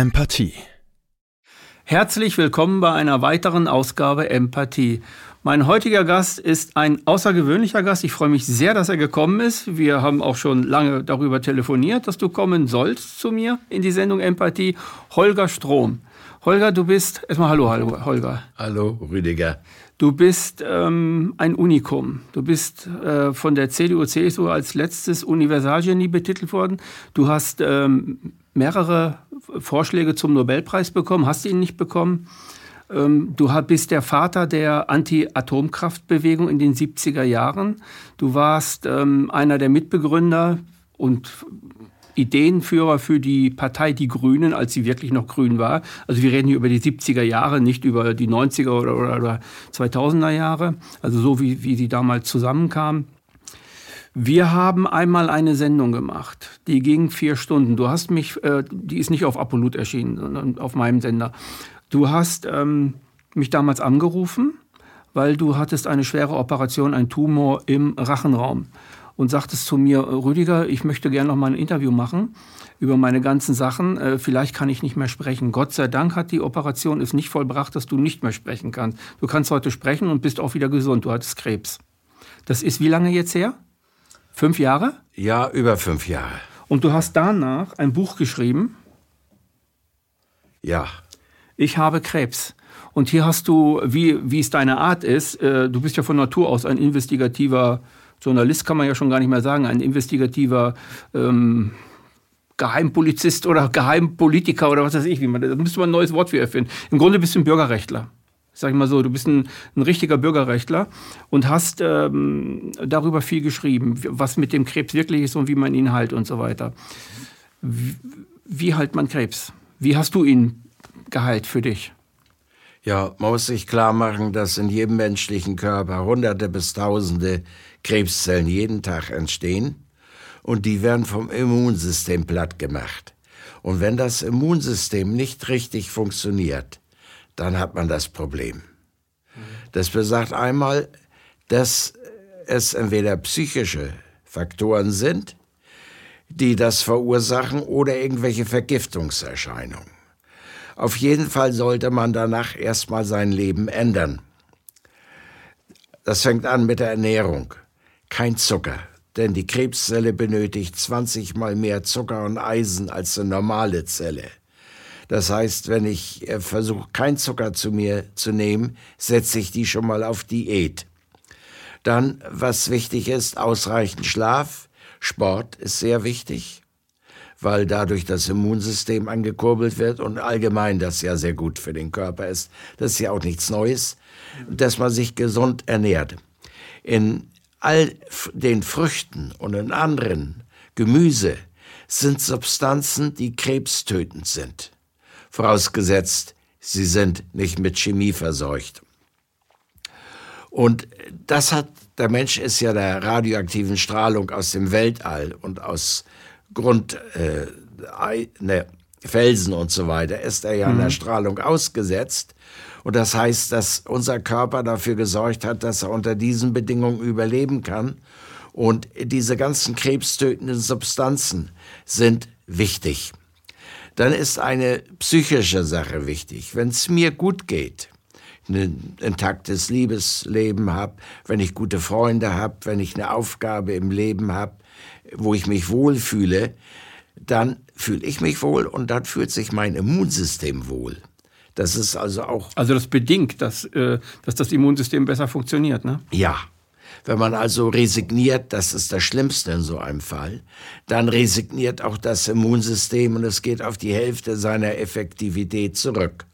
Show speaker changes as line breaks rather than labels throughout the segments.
Empathie. Herzlich willkommen bei einer weiteren Ausgabe Empathie. Mein heutiger Gast ist ein außergewöhnlicher Gast. Ich freue mich sehr, dass er gekommen ist. Wir haben auch schon lange darüber telefoniert, dass du kommen sollst zu mir in die Sendung Empathie. Holger Strom. Holger, du bist, erstmal hallo, hallo Holger.
Hallo, Rüdiger.
Du bist ähm, ein Unikum. Du bist äh, von der CDU-CSU als letztes Universalgenie betitelt worden. Du hast ähm, mehrere Vorschläge zum Nobelpreis bekommen, hast ihn nicht bekommen. Ähm, du bist der Vater der Anti-Atomkraftbewegung in den 70er Jahren. Du warst ähm, einer der Mitbegründer und Ideenführer für die Partei Die Grünen, als sie wirklich noch grün war. Also wir reden hier über die 70er Jahre, nicht über die 90er oder, oder, oder 2000er Jahre. Also so wie, wie sie damals zusammenkamen. Wir haben einmal eine Sendung gemacht, die ging vier Stunden. Du hast mich, äh, die ist nicht auf Apolut erschienen, sondern auf meinem Sender. Du hast ähm, mich damals angerufen, weil du hattest eine schwere Operation, ein Tumor im Rachenraum und sagtest zu mir, Rüdiger, ich möchte gerne noch mal ein Interview machen über meine ganzen Sachen. Äh, vielleicht kann ich nicht mehr sprechen. Gott sei Dank hat die Operation es nicht vollbracht, dass du nicht mehr sprechen kannst. Du kannst heute sprechen und bist auch wieder gesund. Du hattest Krebs. Das ist wie lange jetzt her? Fünf Jahre?
Ja, über fünf Jahre.
Und du hast danach ein Buch geschrieben?
Ja
ich habe Krebs. Und hier hast du, wie, wie es deine Art ist, äh, du bist ja von Natur aus ein investigativer Journalist, kann man ja schon gar nicht mehr sagen, ein investigativer ähm, Geheimpolizist oder Geheimpolitiker oder was weiß ich, wie man, da müsste man ein neues Wort für erfinden. Im Grunde bist du ein Bürgerrechtler. Sag ich mal so, du bist ein, ein richtiger Bürgerrechtler und hast ähm, darüber viel geschrieben, was mit dem Krebs wirklich ist und wie man ihn heilt und so weiter. Wie, wie heilt man Krebs? Wie hast du ihn geheilt für dich?
Ja, man muss sich klar machen, dass in jedem menschlichen Körper Hunderte bis Tausende Krebszellen jeden Tag entstehen und die werden vom Immunsystem platt gemacht. Und wenn das Immunsystem nicht richtig funktioniert, dann hat man das Problem. Das besagt einmal, dass es entweder psychische Faktoren sind, die das verursachen oder irgendwelche Vergiftungserscheinungen. Auf jeden Fall sollte man danach erstmal sein Leben ändern. Das fängt an mit der Ernährung. Kein Zucker, denn die Krebszelle benötigt 20 mal mehr Zucker und Eisen als eine normale Zelle. Das heißt, wenn ich äh, versuche, kein Zucker zu mir zu nehmen, setze ich die schon mal auf Diät. Dann, was wichtig ist, ausreichend Schlaf. Sport ist sehr wichtig weil dadurch das Immunsystem angekurbelt wird und allgemein das ja sehr gut für den Körper ist. Das ist ja auch nichts Neues, dass man sich gesund ernährt. In all den Früchten und in anderen Gemüse sind Substanzen, die krebstötend sind. Vorausgesetzt, sie sind nicht mit Chemie verseucht. Und das hat, der Mensch ist ja der radioaktiven Strahlung aus dem Weltall und aus Grund, äh, ne, Felsen und so weiter, ist er ja mhm. der Strahlung ausgesetzt. Und das heißt, dass unser Körper dafür gesorgt hat, dass er unter diesen Bedingungen überleben kann. Und diese ganzen krebstötenden Substanzen sind wichtig. Dann ist eine psychische Sache wichtig. Wenn es mir gut geht, ein intaktes Liebesleben habe, wenn ich gute Freunde habe, wenn ich eine Aufgabe im Leben habe, wo ich mich wohlfühle, dann fühle ich mich wohl und dann fühlt sich mein Immunsystem wohl. Das ist also auch.
Also das bedingt, dass, äh, dass das Immunsystem besser funktioniert, ne?
Ja. Wenn man also resigniert, das ist das Schlimmste in so einem Fall, dann resigniert auch das Immunsystem und es geht auf die Hälfte seiner Effektivität zurück.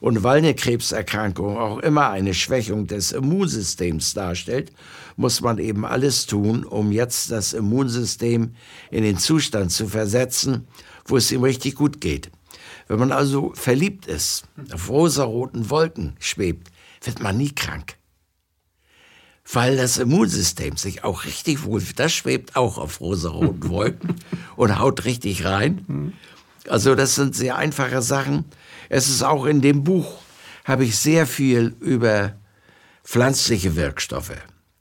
Und weil eine Krebserkrankung auch immer eine Schwächung des Immunsystems darstellt, muss man eben alles tun, um jetzt das Immunsystem in den Zustand zu versetzen, wo es ihm richtig gut geht. Wenn man also verliebt ist, auf rosaroten Wolken schwebt, wird man nie krank. Weil das Immunsystem sich auch richtig wohl, das schwebt auch auf rosaroten Wolken und haut richtig rein. Also das sind sehr einfache Sachen. Es ist auch in dem Buch, habe ich sehr viel über pflanzliche Wirkstoffe.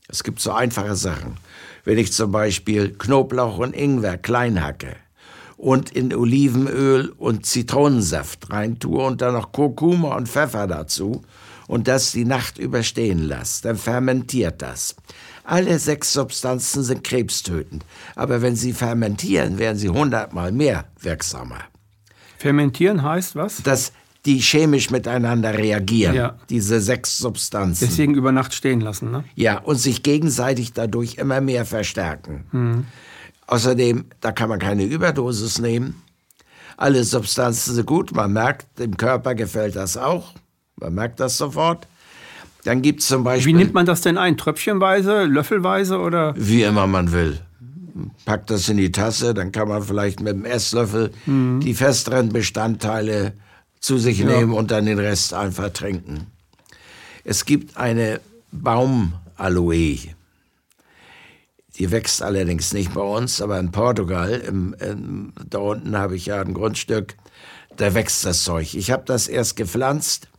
Es gibt so einfache Sachen. Wenn ich zum Beispiel Knoblauch und Ingwer klein hacke und in Olivenöl und Zitronensaft reintue und dann noch Kurkuma und Pfeffer dazu und das die Nacht überstehen lasse, dann fermentiert das. Alle sechs Substanzen sind krebstötend, aber wenn sie fermentieren, werden sie hundertmal mehr wirksamer.
Fermentieren heißt was?
Dass die chemisch miteinander reagieren, ja. diese sechs Substanzen.
Deswegen über Nacht stehen lassen, ne?
Ja, und sich gegenseitig dadurch immer mehr verstärken. Mhm. Außerdem, da kann man keine Überdosis nehmen. Alle Substanzen sind gut, man merkt, dem Körper gefällt das auch. Man merkt das sofort. Dann gibt es zum Beispiel.
Wie nimmt man das denn ein? Tröpfchenweise, löffelweise oder?
Wie immer man will. Packt das in die Tasse, dann kann man vielleicht mit dem Esslöffel mhm. die festeren Bestandteile zu sich ja. nehmen und dann den Rest einfach trinken. Es gibt eine Baumaloe. Die wächst allerdings nicht bei uns, aber in Portugal, im, im, da unten habe ich ja ein Grundstück, da wächst das Zeug. Ich habe das erst gepflanzt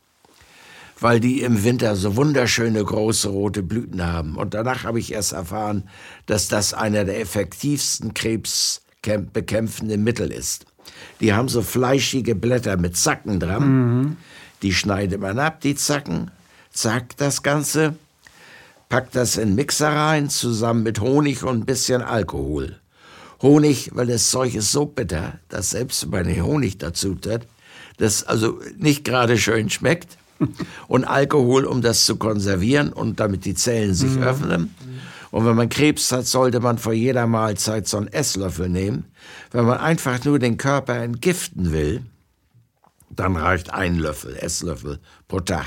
weil die im Winter so wunderschöne große rote Blüten haben. Und danach habe ich erst erfahren, dass das einer der effektivsten krebsbekämpfenden Mittel ist. Die haben so fleischige Blätter mit Zacken dran. Mhm. Die schneidet man ab, die Zacken, zackt das Ganze, packt das in Mixer rein, zusammen mit Honig und ein bisschen Alkohol. Honig, weil das Zeug ist so bitter, dass selbst wenn man den Honig dazu tut, das also nicht gerade schön schmeckt und Alkohol, um das zu konservieren und damit die Zellen sich mhm. öffnen. Und wenn man Krebs hat, sollte man vor jeder Mahlzeit so einen Esslöffel nehmen. Wenn man einfach nur den Körper entgiften will, dann reicht ein Löffel, Esslöffel pro Tag.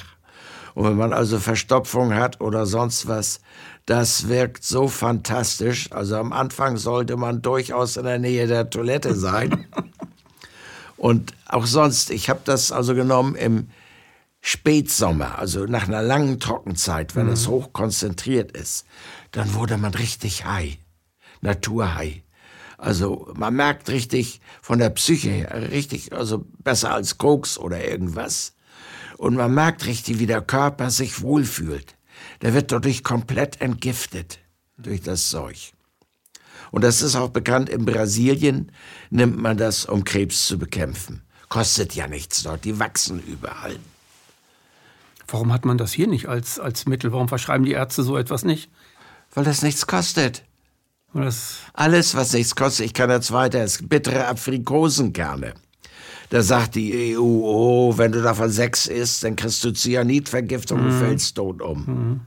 Und wenn man also Verstopfung hat oder sonst was, das wirkt so fantastisch. Also am Anfang sollte man durchaus in der Nähe der Toilette sein. Und auch sonst, ich habe das also genommen im Spätsommer, also nach einer langen Trockenzeit, wenn mhm. es hoch konzentriert ist, dann wurde man richtig high, naturhigh. Also man merkt richtig von der Psyche her, richtig, also besser als Koks oder irgendwas. Und man merkt richtig, wie der Körper sich wohlfühlt. Der wird dadurch komplett entgiftet durch das Zeug. Und das ist auch bekannt, in Brasilien nimmt man das, um Krebs zu bekämpfen. Kostet ja nichts dort, die wachsen überall.
Warum hat man das hier nicht als, als Mittel? Warum verschreiben die Ärzte so etwas nicht?
Weil das nichts kostet. Das Alles, was nichts kostet, ich kann jetzt weiter, ist bittere Aprikosenkerne. Da sagt die EU, oh, wenn du davon sechs isst, dann kriegst du Cyanidvergiftung mhm. und fällst tot um. Mhm.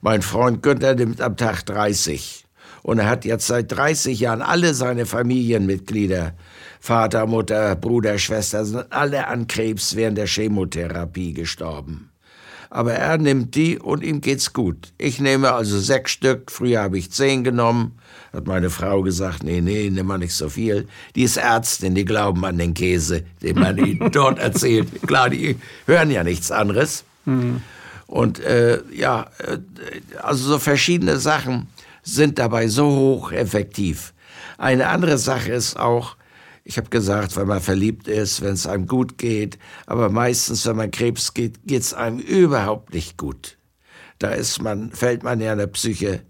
Mein Freund Günther nimmt am Tag 30. Und er hat jetzt seit 30 Jahren alle seine Familienmitglieder, Vater, Mutter, Bruder, Schwester, sind alle an Krebs während der Chemotherapie gestorben aber er nimmt die und ihm geht's gut. Ich nehme also sechs Stück, früher habe ich zehn genommen, hat meine Frau gesagt, nee, nee, nimm mal nicht so viel. Die ist Ärztin, die glauben an den Käse, den man ihnen dort erzählt. Klar, die hören ja nichts anderes. Mhm. Und äh, ja, äh, also so verschiedene Sachen sind dabei so hoch effektiv. Eine andere Sache ist auch, ich habe gesagt, wenn man verliebt ist, wenn es einem gut geht, aber meistens, wenn man Krebs geht, geht es einem überhaupt nicht gut. Da ist man, fällt man ja in der Psyche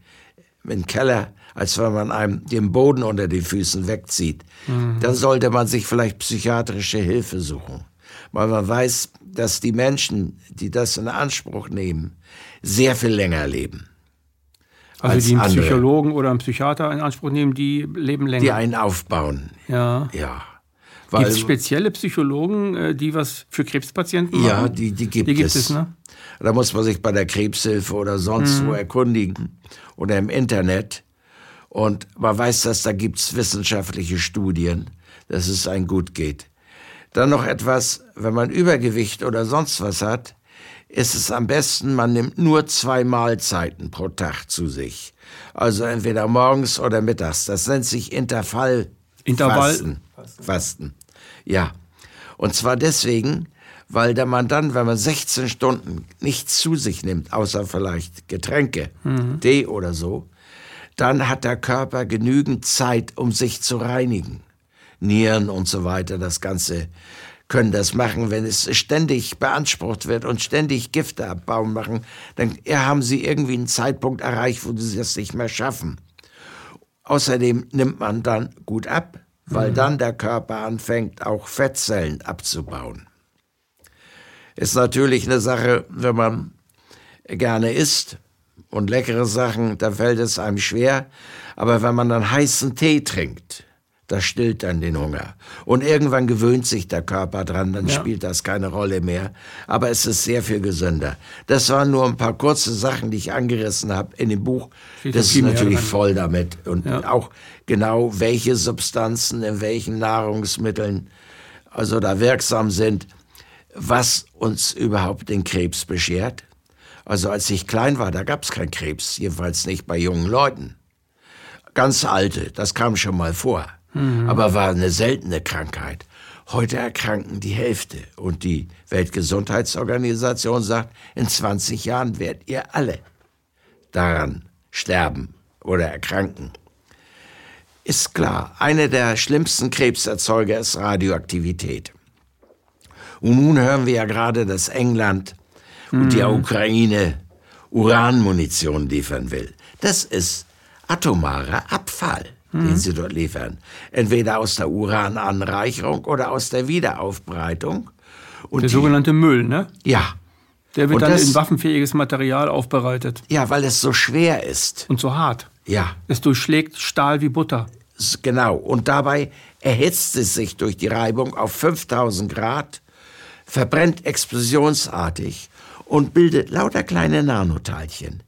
in den Keller, als wenn man einem den Boden unter den Füßen wegzieht. Mhm. Dann sollte man sich vielleicht psychiatrische Hilfe suchen. Weil man weiß, dass die Menschen, die das in Anspruch nehmen, sehr viel länger leben.
Also die einen andere. Psychologen oder einen Psychiater in Anspruch nehmen, die leben länger.
Die einen aufbauen.
Ja.
Ja.
Gibt es spezielle Psychologen, äh, die was für Krebspatienten machen?
Ja, die, die gibt,
die gibt es. es ne?
Da muss man sich bei der Krebshilfe oder sonst mhm. wo erkundigen oder im Internet. Und man weiß, dass da gibt es wissenschaftliche Studien, dass es einem gut geht. Dann noch etwas, wenn man Übergewicht oder sonst was hat, ist es am besten, man nimmt nur zwei Mahlzeiten pro Tag zu sich. Also entweder morgens oder mittags. Das nennt sich Intervall.
Intervall.
Fasten. Fasten. Ja. Und zwar deswegen, weil da man dann, wenn man 16 Stunden nichts zu sich nimmt, außer vielleicht Getränke, mhm. Tee oder so, dann hat der Körper genügend Zeit, um sich zu reinigen. Nieren und so weiter, das ganze können das machen, wenn es ständig beansprucht wird und ständig Gifte abbauen machen, dann haben sie irgendwie einen Zeitpunkt erreicht, wo sie das nicht mehr schaffen. Außerdem nimmt man dann gut ab, weil mhm. dann der Körper anfängt, auch Fettzellen abzubauen. Ist natürlich eine Sache, wenn man gerne isst und leckere Sachen, da fällt es einem schwer. Aber wenn man dann heißen Tee trinkt, das stillt dann den Hunger. Und irgendwann gewöhnt sich der Körper dran, dann ja. spielt das keine Rolle mehr. Aber es ist sehr viel gesünder. Das waren nur ein paar kurze Sachen, die ich angerissen habe in dem Buch. das ist natürlich voll damit. Und ja. auch genau, welche Substanzen in welchen Nahrungsmitteln also da wirksam sind, was uns überhaupt den Krebs beschert. Also als ich klein war, da gab es keinen Krebs, jedenfalls nicht bei jungen Leuten. Ganz alte, das kam schon mal vor mhm. aber war eine seltene Krankheit. Heute erkranken die Hälfte und die Weltgesundheitsorganisation sagt, in 20 Jahren werdet ihr alle daran sterben oder erkranken. Ist klar, eine der schlimmsten Krebserzeuger ist Radioaktivität. Und nun hören wir ja gerade, dass England mhm. und die mhm. Ukraine Uranmunition liefern will. Das ist atomarer Abfall mhm. den sie dort liefern. Entweder aus der Urananreicherung oder aus der Wiederaufbereitung.
Und der die, sogenannte Müll, ne?
Ja.
Der wird und dann das, in waffenfähiges Material aufbereitet.
Ja, weil es so schwer ist.
Und so hart.
Ja.
Es durchschlägt Stahl wie Butter.
Genau. Und dabei erhitzt es sich durch die Reibung auf 5000 Grad, verbrennt explosionsartig und bildet lauter kleine Nanoteilchen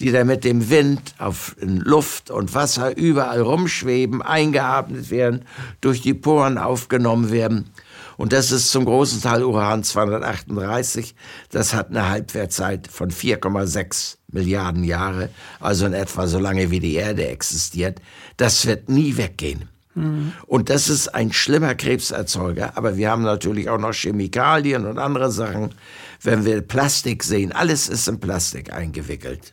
die da mit dem Wind auf Luft und Wasser überall rumschweben, eingeatmet werden, durch die Poren aufgenommen werden. Und das ist zum großen Teil Uran 238. Das hat eine Halbwertzeit von 4,6 Milliarden Jahre, also in etwa so lange wie die Erde existiert. Das wird nie weggehen. Mhm. Und das ist ein schlimmer Krebserzeuger. Aber wir haben natürlich auch noch Chemikalien und andere Sachen. Wenn wir Plastik sehen, alles ist in Plastik eingewickelt.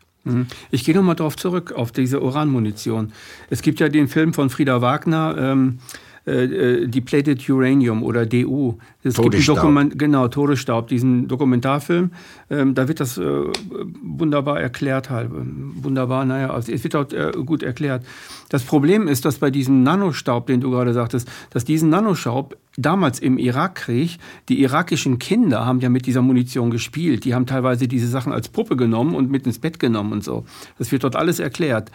Ich gehe nochmal darauf zurück, auf diese Uranmunition. Es gibt ja den Film von Frieda Wagner, ähm, äh, äh Depleted Uranium oder DU.
Es Todesstaub.
genau, Todesstaub, diesen Dokumentarfilm. Ähm, da wird das äh, wunderbar erklärt, halt. Wunderbar, naja, also es wird dort äh, gut erklärt. Das Problem ist, dass bei diesem Nanostaub, den du gerade sagtest, dass diesen Nanostaub damals im Irakkrieg, die irakischen Kinder haben ja mit dieser Munition gespielt. Die haben teilweise diese Sachen als Puppe genommen und mit ins Bett genommen und so. Das wird dort alles erklärt.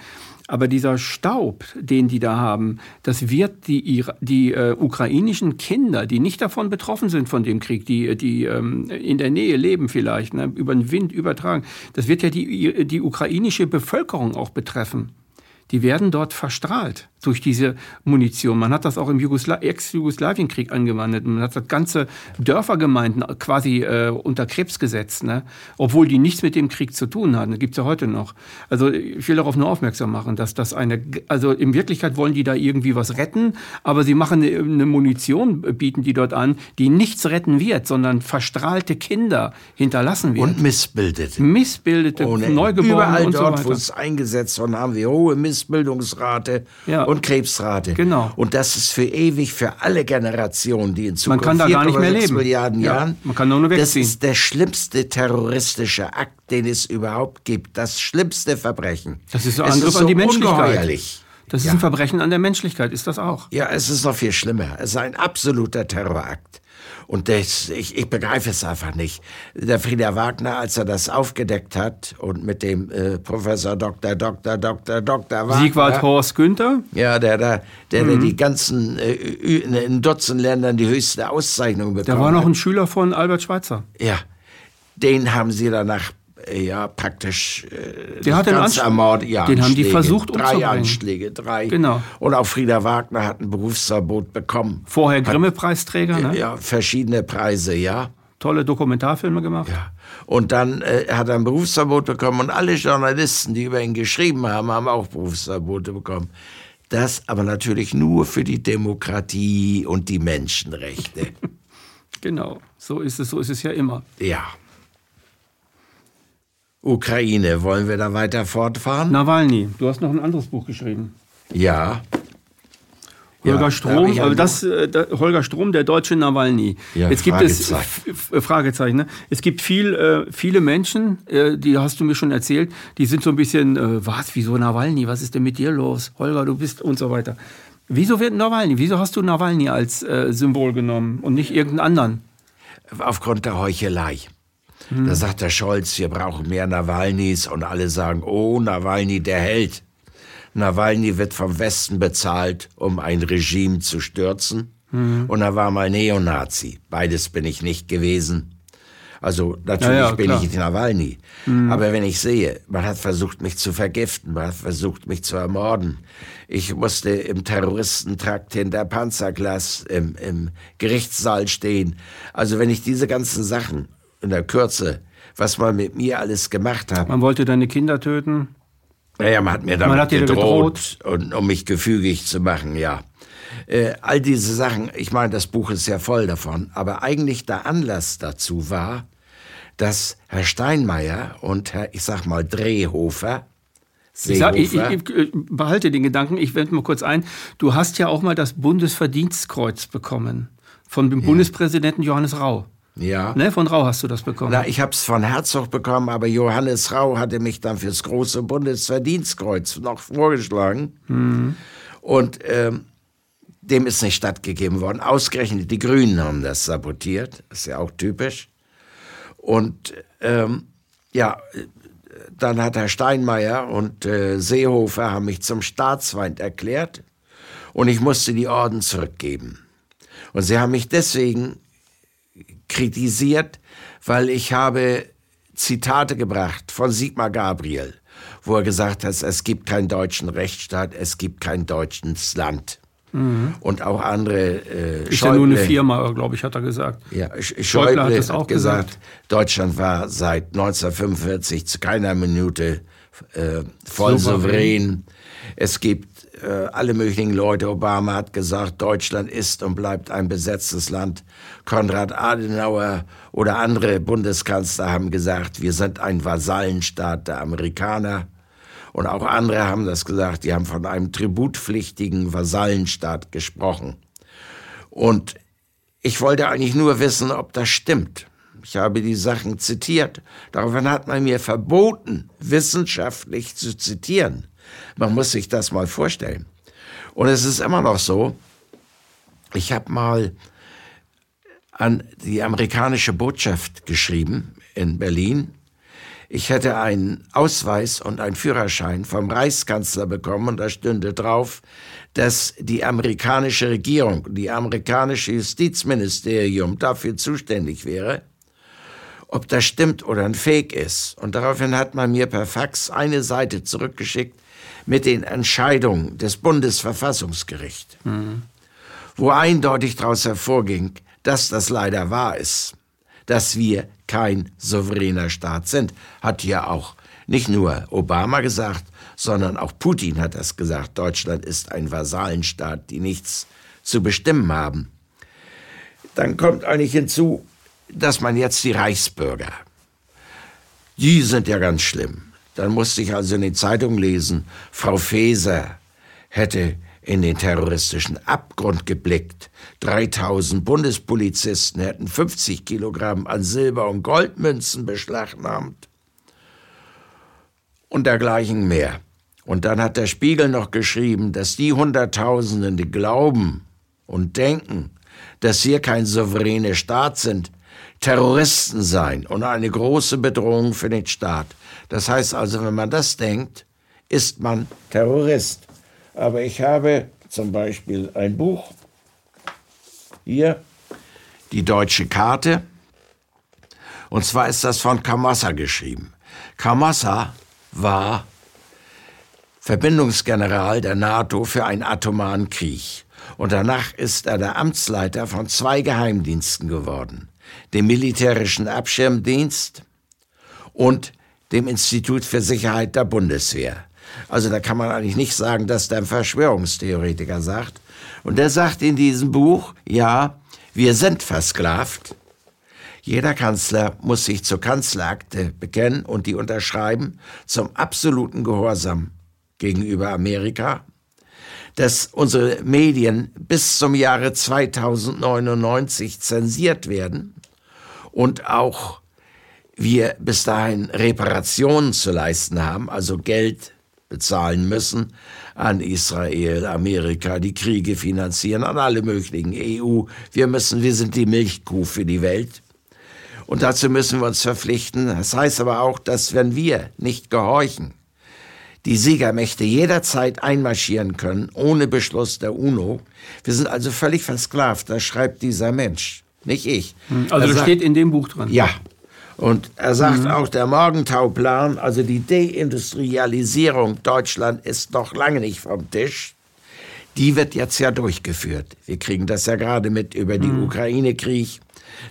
Aber dieser Staub, den die da haben, das wird die, die äh, ukrainischen Kinder, die nicht davon betroffen sind von dem Krieg, die, die ähm, in der Nähe leben vielleicht, ne, über den Wind übertragen, das wird ja die, die ukrainische Bevölkerung auch betreffen. Die werden dort verstrahlt durch diese Munition. Man hat das auch im Jugosla Ex-Jugoslawienkrieg angewandt. Man hat das ganze Dörfergemeinden quasi äh, unter Krebs gesetzt, ne? obwohl die nichts mit dem Krieg zu tun hatten. Das gibt es ja heute noch. Also ich will darauf nur aufmerksam machen, dass das eine, also in Wirklichkeit wollen die da irgendwie was retten, aber sie machen eine, eine Munition, bieten die dort an, die nichts retten wird, sondern verstrahlte Kinder hinterlassen wird.
Und missbildete.
Missbildete,
Ohne Neugeborene Überall und dort, so wo es eingesetzt wird, haben wir hohe Missbildungsrate. Ja und Krebsrate.
Genau.
Und das ist für ewig, für alle Generationen, die in Zukunft
man kann da gar nicht mehr leben.
Milliarden ja, Jahren.
Man kann nur noch
wegziehen. Das ist der schlimmste terroristische Akt, den es überhaupt gibt. Das schlimmste Verbrechen.
Das ist so ein Angriff so an die Menschlichkeit. Das ist ja. ein Verbrechen an der Menschlichkeit, ist das auch?
Ja, es ist noch viel schlimmer. Es ist ein absoluter Terrorakt. Und das, ich, ich begreife es einfach nicht. Der Frieder Wagner, als er das aufgedeckt hat und mit dem äh, Professor Dr. Dr. Dr. Dr.
Wagner. Siegwald Horst Günther?
Ja, der, der, der, mhm. der die ganzen, äh, in Dutzend Ländern die höchste Auszeichnung bekommen
Der war noch ein Schüler von Albert Schweitzer.
Ja. Den haben sie danach ja praktisch
äh, der hat den ganz ermord, ja, den haben die versucht
drei umzubringen. Anschläge, drei.
Genau.
Und auch Frieder Wagner hat ein Berufsverbot bekommen.
Vorher Grimme-Preisträger,
ne? Ja, verschiedene Preise, ja.
Tolle Dokumentarfilme gemacht.
Ja. Und dann äh, hat er ein Berufsverbot bekommen und alle Journalisten, die über ihn geschrieben haben, haben auch Berufsverbote bekommen. Das aber natürlich nur für die Demokratie und die Menschenrechte.
genau, so ist es, so ist es ja immer.
Ja. Ukraine. Wollen wir da weiter fortfahren?
Nawalny. Du hast noch ein anderes Buch geschrieben.
Ja.
Holger ja, Strom, da das, äh, da, Holger Strom, der deutsche Nawalny.
Ja,
Jetzt gibt es Fragezeichen. Ne? Es gibt viel, äh, viele Menschen, äh, die hast du mir schon erzählt, die sind so ein bisschen, äh, was, wieso Nawalny? Was ist denn mit dir los? Holger, du bist und so weiter. Wieso wird Nawalny? Wieso hast du Nawalny als äh, Symbol genommen und nicht irgendeinen anderen?
Aufgrund der Heuchelei. Hm. Da sagt der Scholz, wir brauchen mehr Nawalnys und alle sagen, oh, Nawalny, der Held. Nawalny wird vom Westen bezahlt, um ein Regime zu stürzen. Hm. Und er war mal Neonazi. Beides bin ich nicht gewesen. Also natürlich ja, ja, bin ich Nawalny. Mhm. Aber wenn ich sehe, man hat versucht, mich zu vergiften, man hat versucht, mich zu ermorden. Ich musste im Terroristentrakt hinter Panzerglas im, im Gerichtssaal stehen. Also wenn ich diese ganzen Sachen in der Kürze, was man mit mir alles gemacht hat.
Man wollte deine Kinder töten?
Naja, man hat mir damit hat gedroht, gedroht. Und, um mich gefügig zu machen, ja. Äh, all diese Sachen, ich meine, das Buch ist sehr voll davon, aber eigentlich der Anlass dazu war, dass Herr Steinmeier und Herr, ich sag mal, Drehhofer,
ich, sag, ich, ich, behalte den Gedanken, ich wende mal kurz ein. Du hast ja auch mal das Bundesverdienstkreuz bekommen von dem ja. Bundespräsidenten Johannes Rau.
Ja.
Ne, von Rau hast du das bekommen.
Na, ich habe es von Herzog bekommen, aber Johannes Rau hatte mich dann fürs große Bundesverdienstkreuz noch vorgeschlagen. Mhm. Und ähm, dem ist nicht stattgegeben worden. Ausgerechnet die Grünen haben das sabotiert. Das ist ja auch typisch. Und ähm, ja, dann hat Herr Steinmeier und äh, Seehofer haben mich zum Staatsfeind erklärt und ich musste die Orden zurückgeben. Und sie haben mich deswegen kritisiert, weil ich habe Zitate gebracht von Sigmar Gabriel, wo er gesagt hat, es gibt keinen deutschen Rechtsstaat, es gibt kein deutsches Land. Mhm. Und auch andere.
Äh, ist Schäuble, ja nur eine Firma, glaube ich, hat er gesagt.
Ja, Schäuble, Schäuble hat, das auch hat gesagt, gesagt, Deutschland war seit 1945 zu keiner Minute äh, voll souverän. Es gibt alle möglichen Leute. Obama hat gesagt, Deutschland ist und bleibt ein besetztes Land. Konrad Adenauer oder andere Bundeskanzler haben gesagt, wir sind ein Vasallenstaat der Amerikaner. Und auch andere haben das gesagt, die haben von einem tributpflichtigen Vasallenstaat gesprochen. Und ich wollte eigentlich nur wissen, ob das stimmt. Ich habe die Sachen zitiert. Daraufhin hat man mir verboten, wissenschaftlich zu zitieren. Man muss sich das mal vorstellen. Und es ist immer noch so, ich habe mal an die amerikanische Botschaft geschrieben in Berlin ich hätte einen Ausweis und einen Führerschein vom Reichskanzler bekommen und da stünde drauf, dass die amerikanische Regierung, die amerikanische Justizministerium dafür zuständig wäre, ob das stimmt oder ein Fake ist. Und daraufhin hat man mir per Fax eine Seite zurückgeschickt mit den Entscheidungen des Bundesverfassungsgerichts, mhm. wo eindeutig daraus hervorging, dass das leider wahr ist dass wir kein souveräner Staat sind. Hat ja auch nicht nur Obama gesagt, sondern auch Putin hat das gesagt. Deutschland ist ein Vasallenstaat, die nichts zu bestimmen haben. Dann kommt eigentlich hinzu, dass man jetzt die Reichsbürger, die sind ja ganz schlimm. Dann musste ich also in den Zeitungen lesen, Frau Feser hätte in den terroristischen Abgrund geblickt. 3000 Bundespolizisten hätten 50 Kilogramm an Silber- und Goldmünzen beschlagnahmt. Und dergleichen mehr. Und dann hat der Spiegel noch geschrieben, dass die Hunderttausenden, die glauben und denken, dass wir kein souveräner Staat sind, Terroristen seien und eine große Bedrohung für den Staat. Das heißt also, wenn man das denkt, ist man Terrorist. Aber ich habe zum Beispiel ein Buch, hier, die deutsche Karte. Und zwar ist das von Kamassa geschrieben. Kamassa war Verbindungsgeneral der NATO für einen atomaren Krieg. Und danach ist er der Amtsleiter von zwei Geheimdiensten geworden. Dem militärischen Abschirmdienst und dem Institut für Sicherheit der Bundeswehr. Also da kann man eigentlich nicht sagen, dass der ein Verschwörungstheoretiker sagt. Und der sagt in diesem Buch, ja, wir sind versklavt. Jeder Kanzler muss sich zur Kanzlerakte bekennen und die unterschreiben zum absoluten Gehorsam gegenüber Amerika, dass unsere Medien bis zum Jahre 2099 zensiert werden und auch wir bis dahin Reparationen zu leisten haben, also Geld bezahlen müssen an Israel, Amerika, die Kriege finanzieren, an alle möglichen EU. Wir müssen, wir sind die Milchkuh für die Welt. Und dazu müssen wir uns verpflichten. Das heißt aber auch, dass wenn wir nicht gehorchen, die Siegermächte jederzeit einmarschieren können, ohne Beschluss der UNO. Wir sind also völlig versklavt. Das schreibt dieser Mensch, nicht ich.
Also das sagt, steht in dem Buch drin.
Ja. Und er sagt mhm. auch, der Morgentauplan, also die Deindustrialisierung Deutschland ist noch lange nicht vom Tisch. Die wird jetzt ja durchgeführt. Wir kriegen das ja gerade mit über den mhm. Ukraine-Krieg,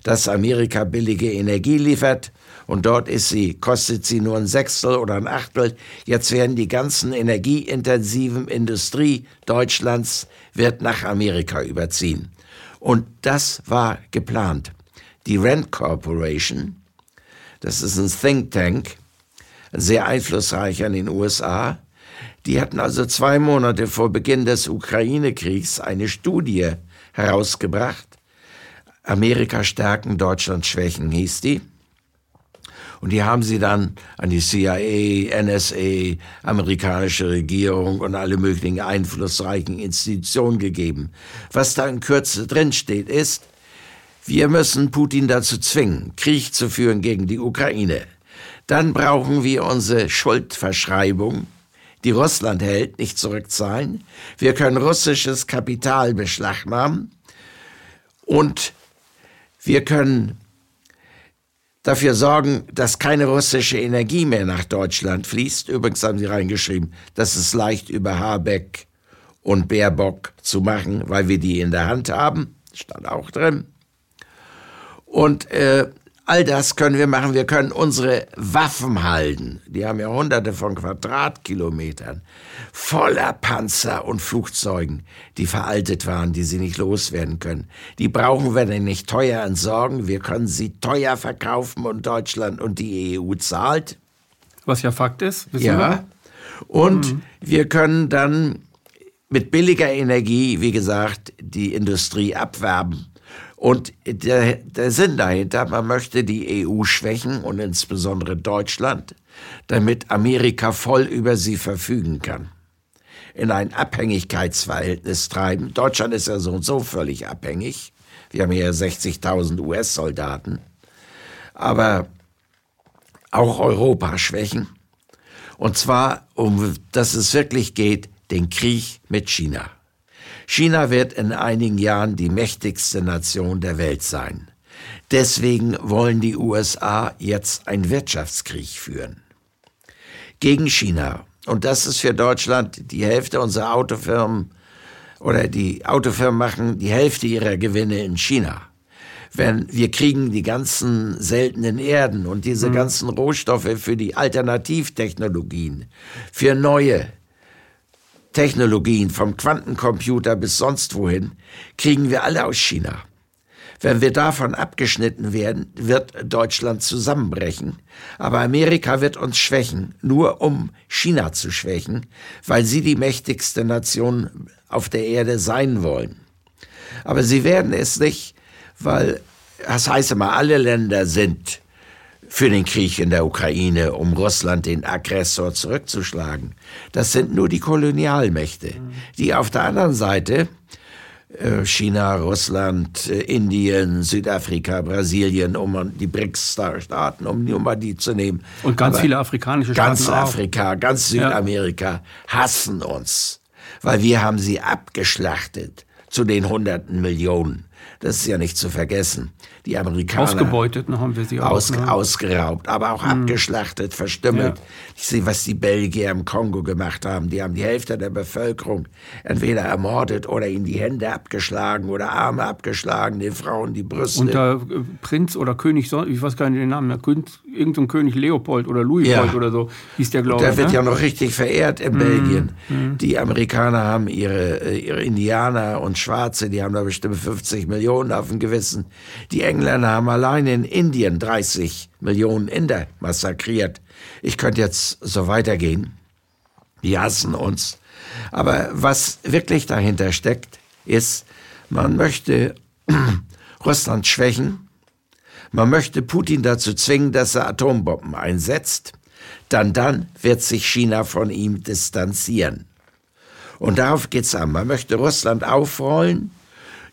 dass Amerika billige Energie liefert und dort ist sie, kostet sie nur ein Sechstel oder ein Achtel. Jetzt werden die ganzen energieintensiven Industrie Deutschlands wird nach Amerika überziehen. Und das war geplant. Die Rand Corporation, das ist ein Think Tank, sehr einflussreich an den USA, die hatten also zwei Monate vor Beginn des Ukraine-Kriegs eine Studie herausgebracht. Amerika stärken, Deutschland schwächen hieß die. Und die haben sie dann an die CIA, NSA, amerikanische Regierung und alle möglichen einflussreichen Institutionen gegeben. Was da in Kürze drinsteht, ist, wir müssen Putin dazu zwingen, Krieg zu führen gegen die Ukraine. Dann brauchen wir unsere Schuldverschreibung, die Russland hält, nicht zurückzahlen. Wir können russisches Kapital beschlagnahmen und wir können dafür sorgen, dass keine russische Energie mehr nach Deutschland fließt. Übrigens haben Sie reingeschrieben, das ist leicht über Habeck und Baerbock zu machen, weil wir die in der Hand haben. Stand auch drin. Und äh, All das können wir machen. Wir können unsere Waffen halten. Die haben ja hunderte von Quadratkilometern voller Panzer und Flugzeugen, die veraltet waren, die sie nicht loswerden können. Die brauchen wir denn nicht teuer entsorgen. Wir können sie teuer verkaufen und Deutschland und die EU zahlt.
Was ja Fakt ist.
ja. Wir? Und mhm. wir können dann mit billiger Energie, wie gesagt, die Industrie abwerben und der, der Sinn dahinter, man möchte die EU schwächen und insbesondere Deutschland, damit Amerika voll über sie verfügen kann. In ein Abhängigkeitsverhältnis treiben. Deutschland ist ja so und so völlig abhängig. Wir haben hier 60.000 US-Soldaten. Aber auch Europa schwächen. Und zwar, um dass es wirklich geht, den Krieg mit China. China wird in einigen Jahren die mächtigste Nation der Welt sein. Deswegen wollen die USA jetzt einen Wirtschaftskrieg führen. Gegen China. Und das ist für Deutschland die Hälfte unserer Autofirmen oder die Autofirmen machen die Hälfte ihrer Gewinne in China. Wenn wir kriegen die ganzen seltenen Erden und diese mhm. ganzen Rohstoffe für die Alternativtechnologien, für neue Technologien, vom Quantencomputer bis sonst wohin, kriegen wir alle aus China. Wenn wir davon abgeschnitten werden, wird Deutschland zusammenbrechen. Aber Amerika wird uns schwächen, nur um China zu schwächen, weil sie die mächtigste Nation auf der Erde sein wollen. Aber sie werden es nicht, weil, das heißt immer, alle Länder sind für den Krieg in der Ukraine, um Russland, den Aggressor, zurückzuschlagen. Das sind nur die Kolonialmächte, die auf der anderen Seite äh, China, Russland, äh, Indien, Südafrika, Brasilien, um die BRICS-Staaten, um nur mal die zu nehmen.
Und ganz Aber viele afrikanische
Staaten. Ganz Afrika, auch. ganz Südamerika ja. hassen uns, weil wir haben sie abgeschlachtet zu den hunderten Millionen. Das ist ja nicht zu vergessen die Amerikaner.
Ausgebeutet ne, haben wir sie auch. Aus,
ne? Ausgeraubt, aber auch mhm. abgeschlachtet, verstümmelt. Ja. Ich sehe, was die Belgier im Kongo gemacht haben. Die haben die Hälfte der Bevölkerung entweder ermordet oder ihnen die Hände abgeschlagen oder Arme abgeschlagen, den Frauen die Brüste.
Unter äh, Prinz oder König, ich weiß gar nicht den Namen, irgendein König Leopold oder Louispold ja. oder so hieß der, glaube
ich. Der wird ne? ja noch richtig verehrt in mhm. Belgien. Mhm. Die Amerikaner haben ihre, äh, ihre Indianer und Schwarze, die haben da bestimmt 50 Millionen auf dem Gewissen. Die Engländer Engländer haben allein in Indien 30 Millionen Inder massakriert. Ich könnte jetzt so weitergehen. Die hassen uns. Aber was wirklich dahinter steckt, ist, man möchte Russland schwächen. Man möchte Putin dazu zwingen, dass er Atombomben einsetzt. dann dann wird sich China von ihm distanzieren. Und darauf geht's an. Man möchte Russland aufrollen,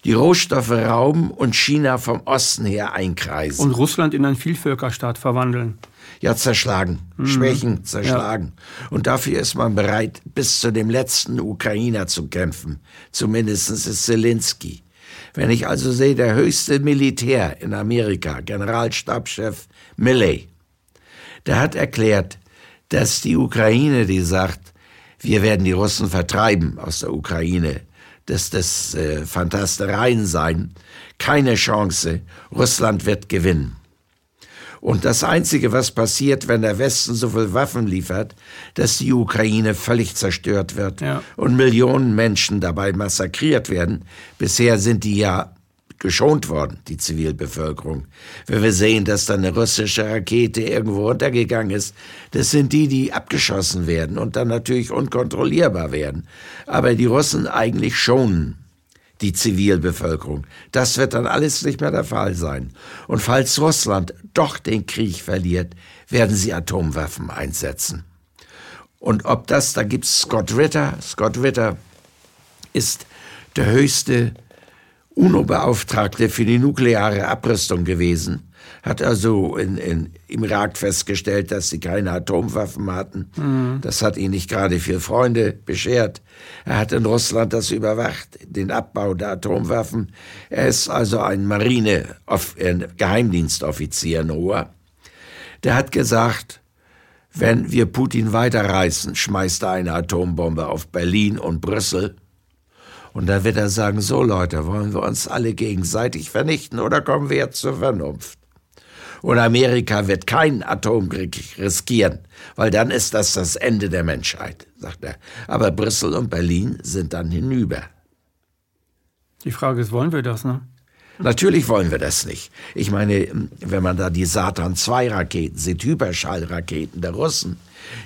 die Rohstoffe rauben und China vom Osten her einkreisen.
Und Russland in einen Vielvölkerstaat verwandeln.
Ja, zerschlagen, mhm. schwächen, zerschlagen. Ja. Und dafür ist man bereit, bis zu dem letzten Ukrainer zu kämpfen. Zumindest ist Zelensky. Wenn ich also sehe, der höchste Militär in Amerika, Generalstabschef Milley, der hat erklärt, dass die Ukraine, die sagt, wir werden die Russen vertreiben aus der Ukraine, dass das äh, Fantastereien sein, keine Chance, Russland wird gewinnen. Und das Einzige, was passiert, wenn der Westen so viel Waffen liefert, dass die Ukraine völlig zerstört wird ja. und Millionen Menschen dabei massakriert werden. Bisher sind die ja geschont worden, die Zivilbevölkerung. Wenn wir sehen, dass da eine russische Rakete irgendwo runtergegangen ist, das sind die, die abgeschossen werden und dann natürlich unkontrollierbar werden. Aber die Russen eigentlich schonen die Zivilbevölkerung. Das wird dann alles nicht mehr der Fall sein. Und falls Russland doch den Krieg verliert, werden sie Atomwaffen einsetzen. Und ob das, da gibt es Scott Ritter. Scott Ritter ist der höchste UNO-Beauftragte für die nukleare Abrüstung gewesen, hat also in, in, im Irak festgestellt, dass sie keine Atomwaffen hatten. Mhm. Das hat ihn nicht gerade viele Freunde beschert. Er hat in Russland das überwacht, den Abbau der Atomwaffen. Er ist also ein Marine, ein Geheimdienstoffizier in Ruhr. Der hat gesagt, wenn wir Putin weiterreißen, schmeißt er eine Atombombe auf Berlin und Brüssel und dann wird er sagen, so Leute, wollen wir uns alle gegenseitig vernichten oder kommen wir jetzt zur Vernunft? Und Amerika wird keinen Atomkrieg riskieren, weil dann ist das das Ende der Menschheit, sagt er. Aber Brüssel und Berlin sind dann hinüber.
Die Frage ist, wollen wir das, ne?
Natürlich wollen wir das nicht. Ich meine, wenn man da die Satan-2-Raketen sieht, Hyperschallraketen der Russen,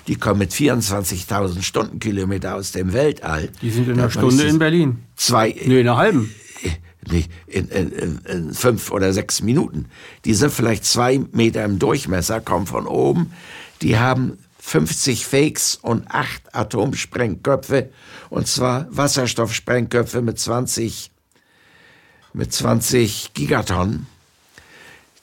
die kommen mit 24.000 Stundenkilometer aus dem Weltall.
Die sind in einer Stunde in Berlin.
Zwei.
Nee, in einer halben.
Nee, in, in, in, in, fünf oder sechs Minuten. Die sind vielleicht zwei Meter im Durchmesser, kommen von oben. Die haben 50 Fakes und acht Atomsprengköpfe. Und zwar Wasserstoffsprengköpfe mit 20 mit 20 Gigatonnen.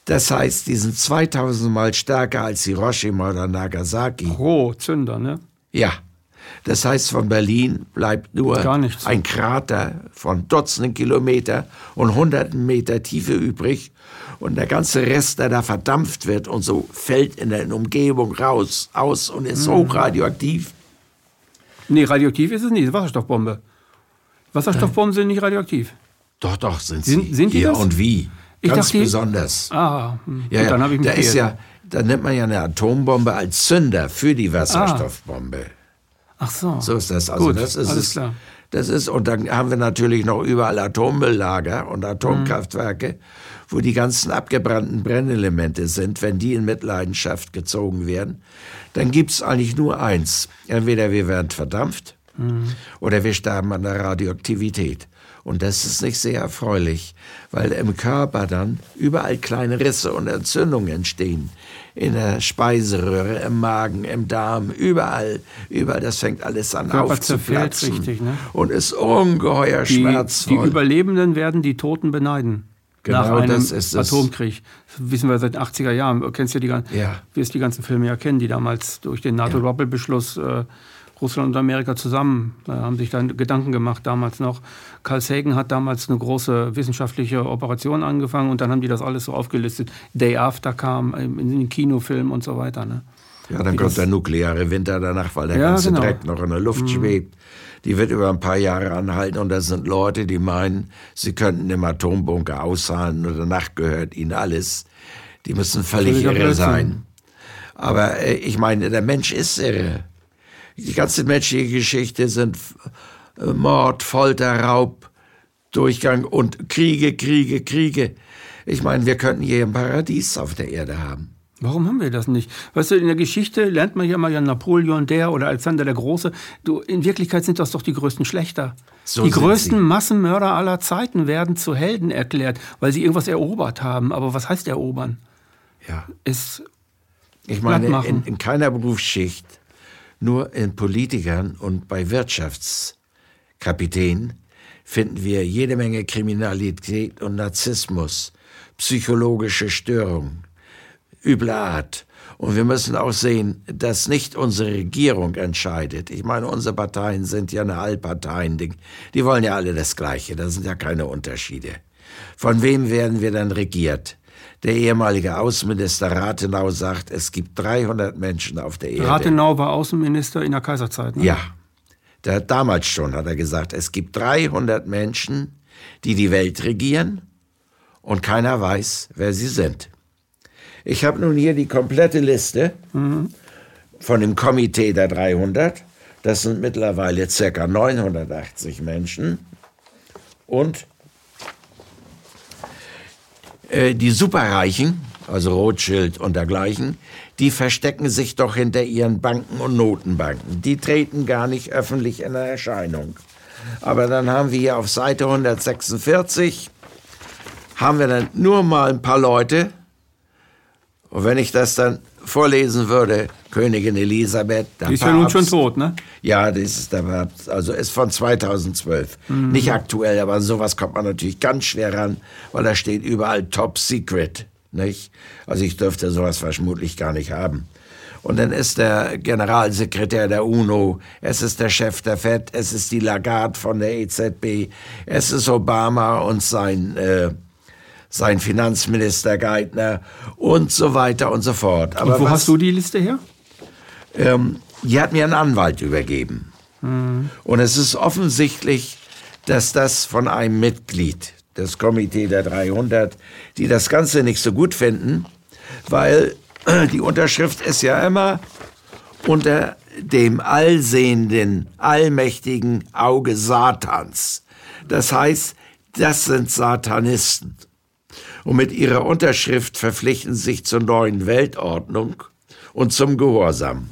Das heißt, die sind 2000 Mal stärker als Hiroshima oder Nagasaki.
Oh, Zünder, ne?
Ja. Das heißt, von Berlin bleibt nur ein Krater von Dutzenden Kilometer und Hunderten Meter Tiefe übrig. Und der ganze Rest, der da verdampft wird und so fällt in der Umgebung raus, aus und ist mhm. hochradioaktiv.
Nee, radioaktiv ist es nicht, Wasserstoffbombe. Wasserstoffbomben sind nicht radioaktiv.
Doch, doch, sind
sie. Sind, sind die
Hier
das?
und wie. Ich Ganz dachte, besonders.
Ah,
hm. ja, ja. dann habe ich mich da ist ja, Da nimmt man ja eine Atombombe als Zünder für die Wasserstoffbombe.
Ah. Ach so.
So ist das. Also
Gut,
das ist
alles
es.
klar.
Das ist, und dann haben wir natürlich noch überall Atommülllager und Atomkraftwerke, mhm. wo die ganzen abgebrannten Brennelemente sind. Wenn die in Mitleidenschaft gezogen werden, dann gibt es eigentlich nur eins. Entweder wir werden verdampft mhm. oder wir sterben an der Radioaktivität. Und das ist nicht sehr erfreulich, weil im Körper dann überall kleine Risse und Entzündungen entstehen. In der Speiseröhre, im Magen, im Darm, überall, überall, das fängt alles an Körper aufzuplatzen.
Richtig, ne?
Und ist ungeheuer
die,
schmerzvoll.
Die Überlebenden werden die Toten beneiden. Genau, nach einem das ist das. Atomkrieg. Das wissen wir seit den 80er Jahren. Du kennst ja die, ja. wirst die ganzen Filme ja kennen, die damals durch den NATO-Doppelbeschluss äh, Russland und Amerika zusammen äh, haben sich dann Gedanken gemacht damals noch. Carl Sagan hat damals eine große wissenschaftliche Operation angefangen und dann haben die das alles so aufgelistet. Day After kam in den Kinofilmen und so weiter. Ne?
Ja, dann Wie kommt der nukleare Winter danach, weil der ja, ganze genau. Dreck noch in der Luft mhm. schwebt. Die wird über ein paar Jahre anhalten und das sind Leute, die meinen, sie könnten im Atombunker aushalten und danach gehört ihnen alles. Die müssen völlig irre sein. Aber äh, ich meine, der Mensch ist irre. Die ganze menschliche Geschichte sind äh, Mord, Folter, Raub, Durchgang und Kriege, Kriege, Kriege. Ich meine, wir könnten hier ein Paradies auf der Erde haben.
Warum haben wir das nicht? Weißt du, in der Geschichte lernt man ja mal ja Napoleon der oder Alexander der Große. Du, in Wirklichkeit sind das doch die größten Schlechter. So die größten sie. Massenmörder aller Zeiten werden zu Helden erklärt, weil sie irgendwas erobert haben. Aber was heißt erobern?
Ja.
Es
Ich meine, in, in keiner Berufsschicht, nur in Politikern und bei Wirtschaftskapitänen finden wir jede Menge Kriminalität und Narzissmus, psychologische Störungen, übler Art. Und wir müssen auch sehen, dass nicht unsere Regierung entscheidet. Ich meine, unsere Parteien sind ja eine Allparteien. Die, die wollen ja alle das Gleiche. Da sind ja keine Unterschiede. Von wem werden wir dann regiert? Der ehemalige Außenminister Rathenau sagt, es gibt 300 Menschen auf der Erde.
Rathenau war Außenminister in der Kaiserzeit,
ne? Ja. Der, damals schon hat er gesagt, es gibt 300 Menschen, die die Welt regieren und keiner weiß, wer sie sind. Ich habe nun hier die komplette Liste mhm. von dem Komitee der 300. Das sind mittlerweile ca. 980 Menschen. Und die Superreichen, also Rothschild und dergleichen, die verstecken sich doch hinter ihren Banken und Notenbanken. Die treten gar nicht öffentlich in Erscheinung. Aber dann haben wir hier auf Seite 146, haben wir dann nur mal ein paar Leute, und wenn ich das dann vorlesen würde, Königin Elisabeth.
Die ist ja nun schon tot, ne?
Ja, das ist der Papst, also ist von 2012. Mhm. Nicht aktuell, aber sowas kommt man natürlich ganz schwer ran, weil da steht überall Top Secret, nicht? Also ich dürfte sowas vermutlich gar nicht haben. Und dann ist der Generalsekretär der UNO, es ist der Chef der FED, es ist die Lagarde von der EZB, es ist Obama und sein äh, sein Finanzminister Geithner und so weiter und so fort.
Aber und wo was, hast du die Liste her?
Ähm, die hat mir ein Anwalt übergeben. Mhm. Und es ist offensichtlich, dass das von einem Mitglied des Komitee der 300, die das Ganze nicht so gut finden, weil die Unterschrift ist ja immer unter dem allsehenden, allmächtigen Auge Satans. Das heißt, das sind Satanisten und mit ihrer Unterschrift verpflichten sich zur neuen Weltordnung und zum Gehorsam.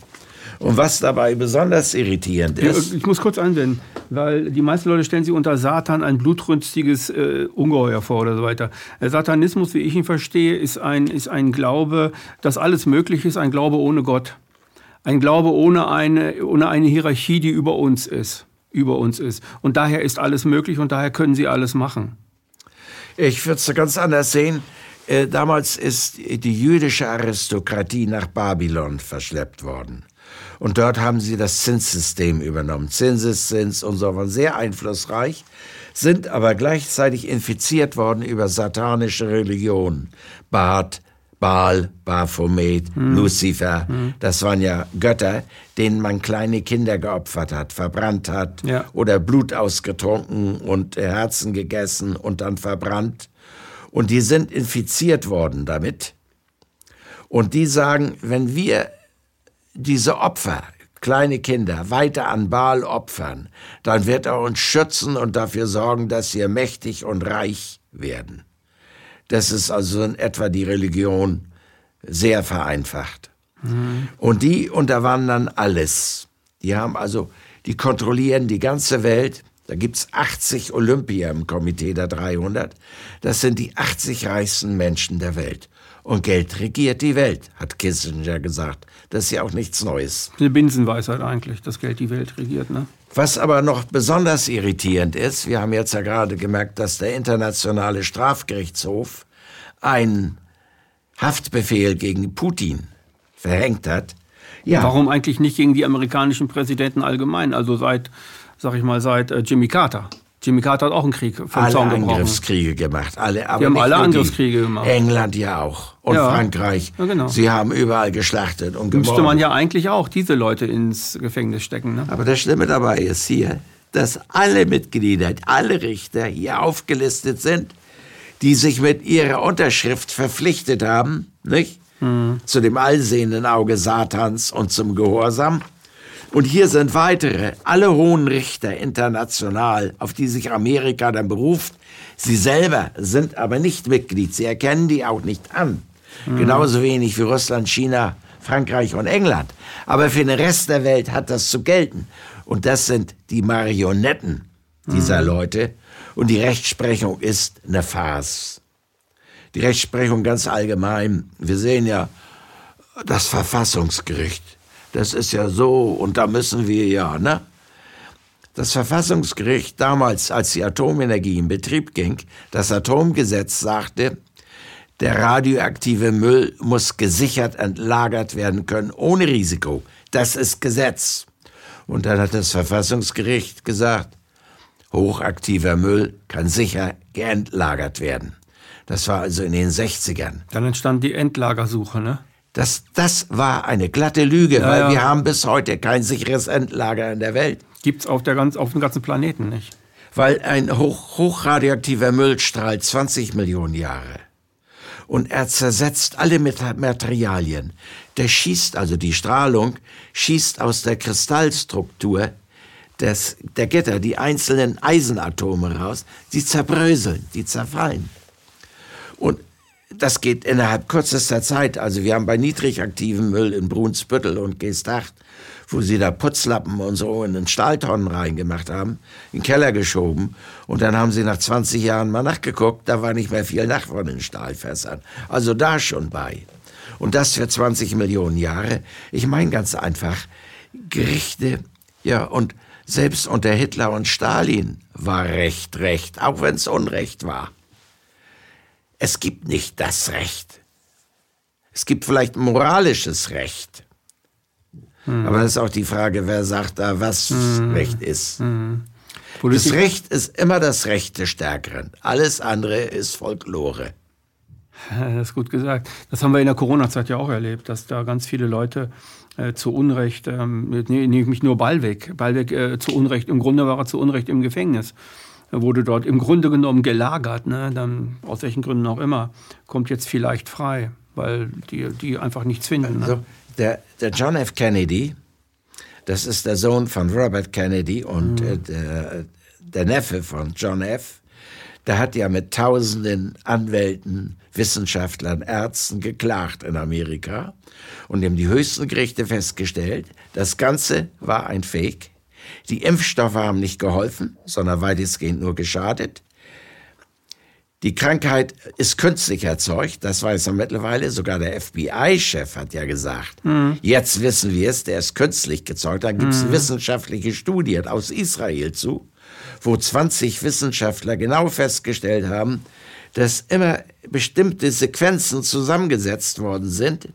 Und was dabei besonders irritierend ist.
Ich muss kurz einwenden, weil die meisten Leute stellen sich unter Satan ein blutrünstiges äh, Ungeheuer vor oder so weiter. Der Satanismus, wie ich ihn verstehe, ist ein, ist ein Glaube, dass alles möglich ist, ein Glaube ohne Gott. Ein Glaube ohne eine, ohne eine Hierarchie, die über uns ist. Über uns ist. Und daher ist alles möglich und daher können sie alles machen.
Ich würde es ganz anders sehen. Äh, damals ist die jüdische Aristokratie nach Babylon verschleppt worden. Und dort haben sie das Zinssystem übernommen. Zinseszins und so waren sehr einflussreich, sind aber gleichzeitig infiziert worden über satanische Religionen. Bad, Baal, Baphomet, hm. Lucifer, hm. das waren ja Götter, denen man kleine Kinder geopfert hat, verbrannt hat ja. oder Blut ausgetrunken und Herzen gegessen und dann verbrannt. Und die sind infiziert worden damit. Und die sagen, wenn wir diese Opfer, kleine Kinder, weiter an Baal opfern, dann wird er uns schützen und dafür sorgen, dass wir mächtig und reich werden. Das ist also in etwa die Religion sehr vereinfacht. Mhm. Und die unterwandern alles. Die haben also, die kontrollieren die ganze Welt. Da gibt es 80 Olympier im Komitee der 300. Das sind die 80 reichsten Menschen der Welt. Und Geld regiert die Welt, hat Kissinger gesagt. Das ist ja auch nichts Neues.
Eine Binsenweisheit eigentlich, dass Geld die Welt regiert, ne?
Was aber noch besonders irritierend ist, wir haben jetzt ja gerade gemerkt, dass der Internationale Strafgerichtshof einen Haftbefehl gegen Putin verhängt hat.
Ja. Warum eigentlich nicht gegen die amerikanischen Präsidenten allgemein? Also seit, sag ich mal, seit äh, Jimmy Carter. Jimmy Carter hat auch einen Krieg vom
alle Zaun gebrochen. Angriffskriege gemacht. Alle,
aber die haben alle Angriffskriege gemacht.
England ja auch. Und ja. Frankreich. Ja, genau. Sie haben überall geschlachtet und gemordet.
Müsste man ja eigentlich auch diese Leute ins Gefängnis stecken. Ne?
Aber das Schlimme dabei ist hier, dass alle Mitglieder, alle Richter hier aufgelistet sind, die sich mit ihrer Unterschrift verpflichtet haben, nicht? Hm. Zu dem allsehenden Auge Satans und zum Gehorsam. Und hier sind weitere, alle hohen Richter international, auf die sich Amerika dann beruft. Sie selber sind aber nicht Mitglied. Sie erkennen die auch nicht an. Mhm. Genauso wenig wie Russland, China, Frankreich und England. Aber für den Rest der Welt hat das zu gelten. Und das sind die Marionetten dieser mhm. Leute. Und die Rechtsprechung ist eine Farce. Die Rechtsprechung ganz allgemein. Wir sehen ja Das Verfassungsgericht. Das ist ja so, und da müssen wir ja, ne? Das Verfassungsgericht damals, als die Atomenergie in Betrieb ging, das Atomgesetz sagte, der radioaktive Müll muss gesichert entlagert werden können, ohne Risiko. Das ist Gesetz. Und dann hat das Verfassungsgericht gesagt, hochaktiver Müll kann sicher geentlagert werden. Das war also in den 60ern.
Dann entstand die Endlagersuche, ne?
Das, das war eine glatte Lüge, ja, weil ja. wir haben bis heute kein sicheres Endlager in der Welt.
Gibt es auf, auf dem ganzen Planeten nicht.
Weil ein hoch, hochradioaktiver Müll strahlt 20 Millionen Jahre und er zersetzt alle Materialien. Der schießt, also die Strahlung, schießt aus der Kristallstruktur des, der Gitter die einzelnen Eisenatome raus. Die zerbröseln, die zerfallen. Und das geht innerhalb kürzester Zeit. Also wir haben bei niedrigaktivem Müll in Brunsbüttel und Geesthacht wo sie da Putzlappen und so in den Stahltonnen reingemacht haben, in den Keller geschoben. Und dann haben sie nach 20 Jahren mal nachgeguckt, da war nicht mehr viel nach von den Stahlfässern. Also da schon bei. Und das für 20 Millionen Jahre. Ich meine ganz einfach, Gerichte, ja, und selbst unter Hitler und Stalin war Recht Recht, auch wenn es Unrecht war. Es gibt nicht das Recht. Es gibt vielleicht moralisches Recht. Mhm. Aber das ist auch die Frage, wer sagt da, was mhm. Recht ist. Mhm. Das Recht ist immer das Recht des Stärkeren. Alles andere ist Folklore.
Das ist gut gesagt. Das haben wir in der Corona-Zeit ja auch erlebt, dass da ganz viele Leute äh, zu Unrecht, ähm, nee, nicht nur Ballweg, Ballweg äh, zu Unrecht, im Grunde war er zu Unrecht im Gefängnis. Er wurde dort im Grunde genommen gelagert, ne? dann, aus welchen Gründen auch immer, kommt jetzt vielleicht frei, weil die, die einfach nichts finden. Ne?
Also, der, der John F. Kennedy, das ist der Sohn von Robert Kennedy und mhm. äh, der, der Neffe von John F., der hat ja mit tausenden Anwälten, Wissenschaftlern, Ärzten geklagt in Amerika und haben die höchsten Gerichte festgestellt, das Ganze war ein Fake. Die Impfstoffe haben nicht geholfen, sondern weitestgehend nur geschadet. Die Krankheit ist künstlich erzeugt, das weiß man mittlerweile. Sogar der FBI-Chef hat ja gesagt, mhm. jetzt wissen wir es, der ist künstlich gezeugt. Da gibt es mhm. wissenschaftliche Studien aus Israel zu, wo 20 Wissenschaftler genau festgestellt haben, dass immer bestimmte Sequenzen zusammengesetzt worden sind,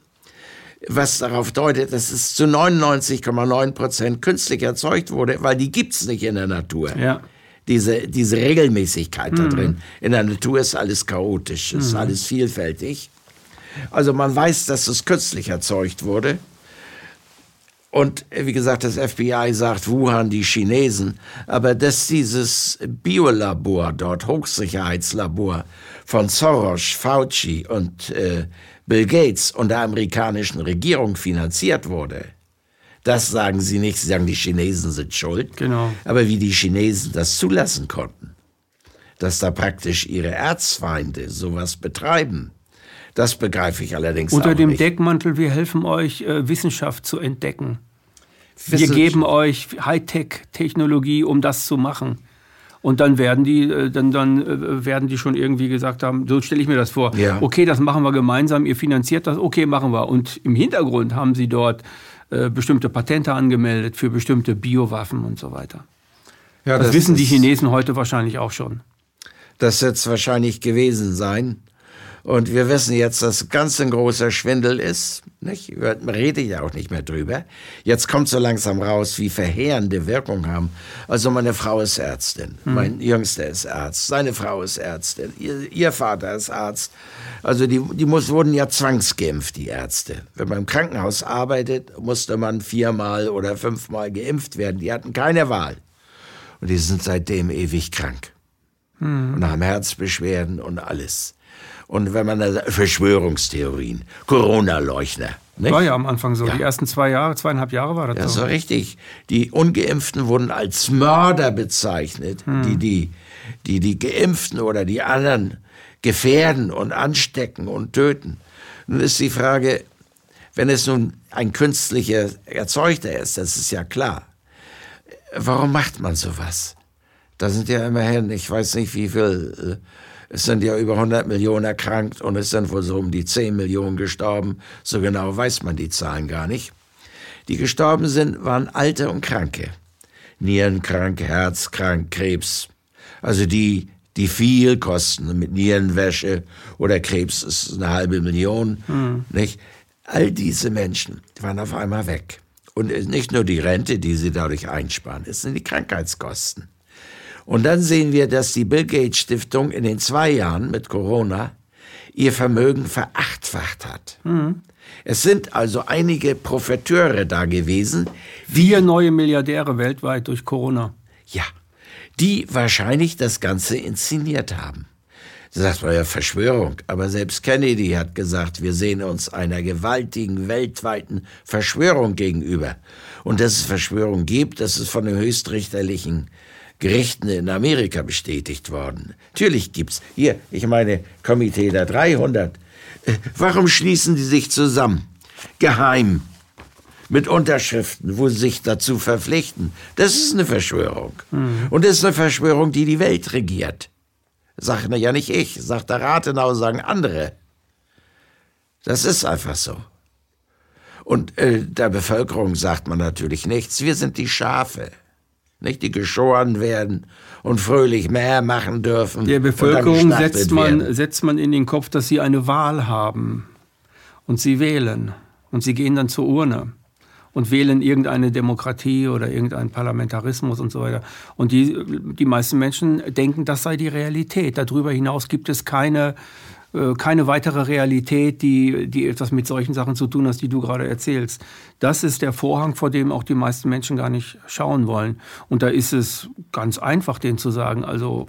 was darauf deutet, dass es zu 99,9 Prozent künstlich erzeugt wurde, weil die gibt es nicht in der Natur. Ja diese, diese Regelmäßigkeit mhm. da drin. In der Natur ist alles chaotisch, ist mhm. alles vielfältig. Also man weiß, dass es künstlich erzeugt wurde. Und wie gesagt, das FBI sagt Wuhan die Chinesen, aber dass dieses Biolabor dort, Hochsicherheitslabor von Soros, Fauci und äh, Bill Gates und der amerikanischen Regierung finanziert wurde, das sagen sie nicht. Sie sagen, die Chinesen sind schuld. Genau. Aber wie die Chinesen das zulassen konnten, dass da praktisch ihre Erzfeinde sowas betreiben, das begreife ich allerdings
Unter dem
nicht.
Deckmantel, wir helfen euch, äh, Wissenschaft zu entdecken. Wir geben euch Hightech-Technologie, um das zu machen. Und dann werden die, äh, dann, dann äh, werden die schon irgendwie gesagt haben, so stelle ich mir das vor. Ja. Okay, das machen wir gemeinsam, ihr finanziert das, okay, machen wir. Und im Hintergrund haben sie dort äh, bestimmte Patente angemeldet für bestimmte Biowaffen und so weiter. Ja, das, das wissen die Chinesen heute wahrscheinlich auch schon.
Das wird es wahrscheinlich gewesen sein. Und wir wissen jetzt, dass ganz ein großer Schwindel ist. Nicht? Man redet ja auch nicht mehr drüber. Jetzt kommt so langsam raus, wie verheerende Wirkung haben. Also meine Frau ist Ärztin, hm. mein Jüngster ist Arzt, seine Frau ist Ärztin, ihr, ihr Vater ist Arzt. Also die, die muss, wurden ja zwangsgeimpft, die Ärzte. Wenn man im Krankenhaus arbeitet, musste man viermal oder fünfmal geimpft werden. Die hatten keine Wahl. Und die sind seitdem ewig krank. Hm. Und haben Herzbeschwerden und alles. Und wenn man da, Verschwörungstheorien, Corona-Leugner.
War ja am Anfang so. Ja. Die ersten zwei Jahre, zweieinhalb Jahre war das
ja, so. Ja, so richtig. Die Ungeimpften wurden als Mörder bezeichnet, hm. die, die, die die Geimpften oder die anderen gefährden und anstecken und töten. Nun ist die Frage, wenn es nun ein künstlicher Erzeugter ist, das ist ja klar. Warum macht man sowas? Da sind ja immerhin, ich weiß nicht wie viel Es sind ja über 100 Millionen erkrankt und es sind wohl so um die 10 Millionen gestorben. So genau weiß man die Zahlen gar nicht. Die gestorben sind, waren Alte und Kranke. Nierenkrank, Herzkrank, Krebs. Also die, die viel kosten mit Nierenwäsche oder Krebs ist eine halbe Million. Hm. Nicht? All diese Menschen waren auf einmal weg. Und nicht nur die Rente, die sie dadurch einsparen, es sind die Krankheitskosten. Und dann sehen wir, dass die Bill Gates Stiftung in den zwei Jahren mit Corona ihr Vermögen verachtfacht hat. Mhm. Es sind also einige Profiteure da gewesen.
Vier neue Milliardäre weltweit durch Corona.
Ja, die wahrscheinlich das Ganze inszeniert haben. Das sagt man ja Verschwörung, aber selbst Kennedy hat gesagt, wir sehen uns einer gewaltigen weltweiten Verschwörung gegenüber. Und dass es Verschwörung gibt, das ist von den höchstrichterlichen Gerichten in Amerika bestätigt worden. Natürlich gibt's. Hier, ich meine, Komitee der 300. Äh, warum schließen die sich zusammen? Geheim. Mit Unterschriften, wo sie sich dazu verpflichten. Das ist eine Verschwörung. Mhm. Und das ist eine Verschwörung, die die Welt regiert. Sagt ja nicht ich, sagt der Rathenau, sagen andere. Das ist einfach so. Und äh, der Bevölkerung sagt man natürlich nichts. Wir sind die Schafe nicht, die geschoren werden und fröhlich mehr machen dürfen.
Der Bevölkerung setzt man, setzt man in den Kopf, dass sie eine Wahl haben und sie wählen und sie gehen dann zur Urne und wählen irgendeine Demokratie oder irgendeinen Parlamentarismus und so weiter. Und die, die meisten Menschen denken, das sei die Realität. Darüber hinaus gibt es keine keine weitere Realität, die, die etwas mit solchen Sachen zu tun hat, die du gerade erzählst. Das ist der Vorhang, vor dem auch die meisten Menschen gar nicht schauen wollen. Und da ist es ganz einfach, denen zu sagen, also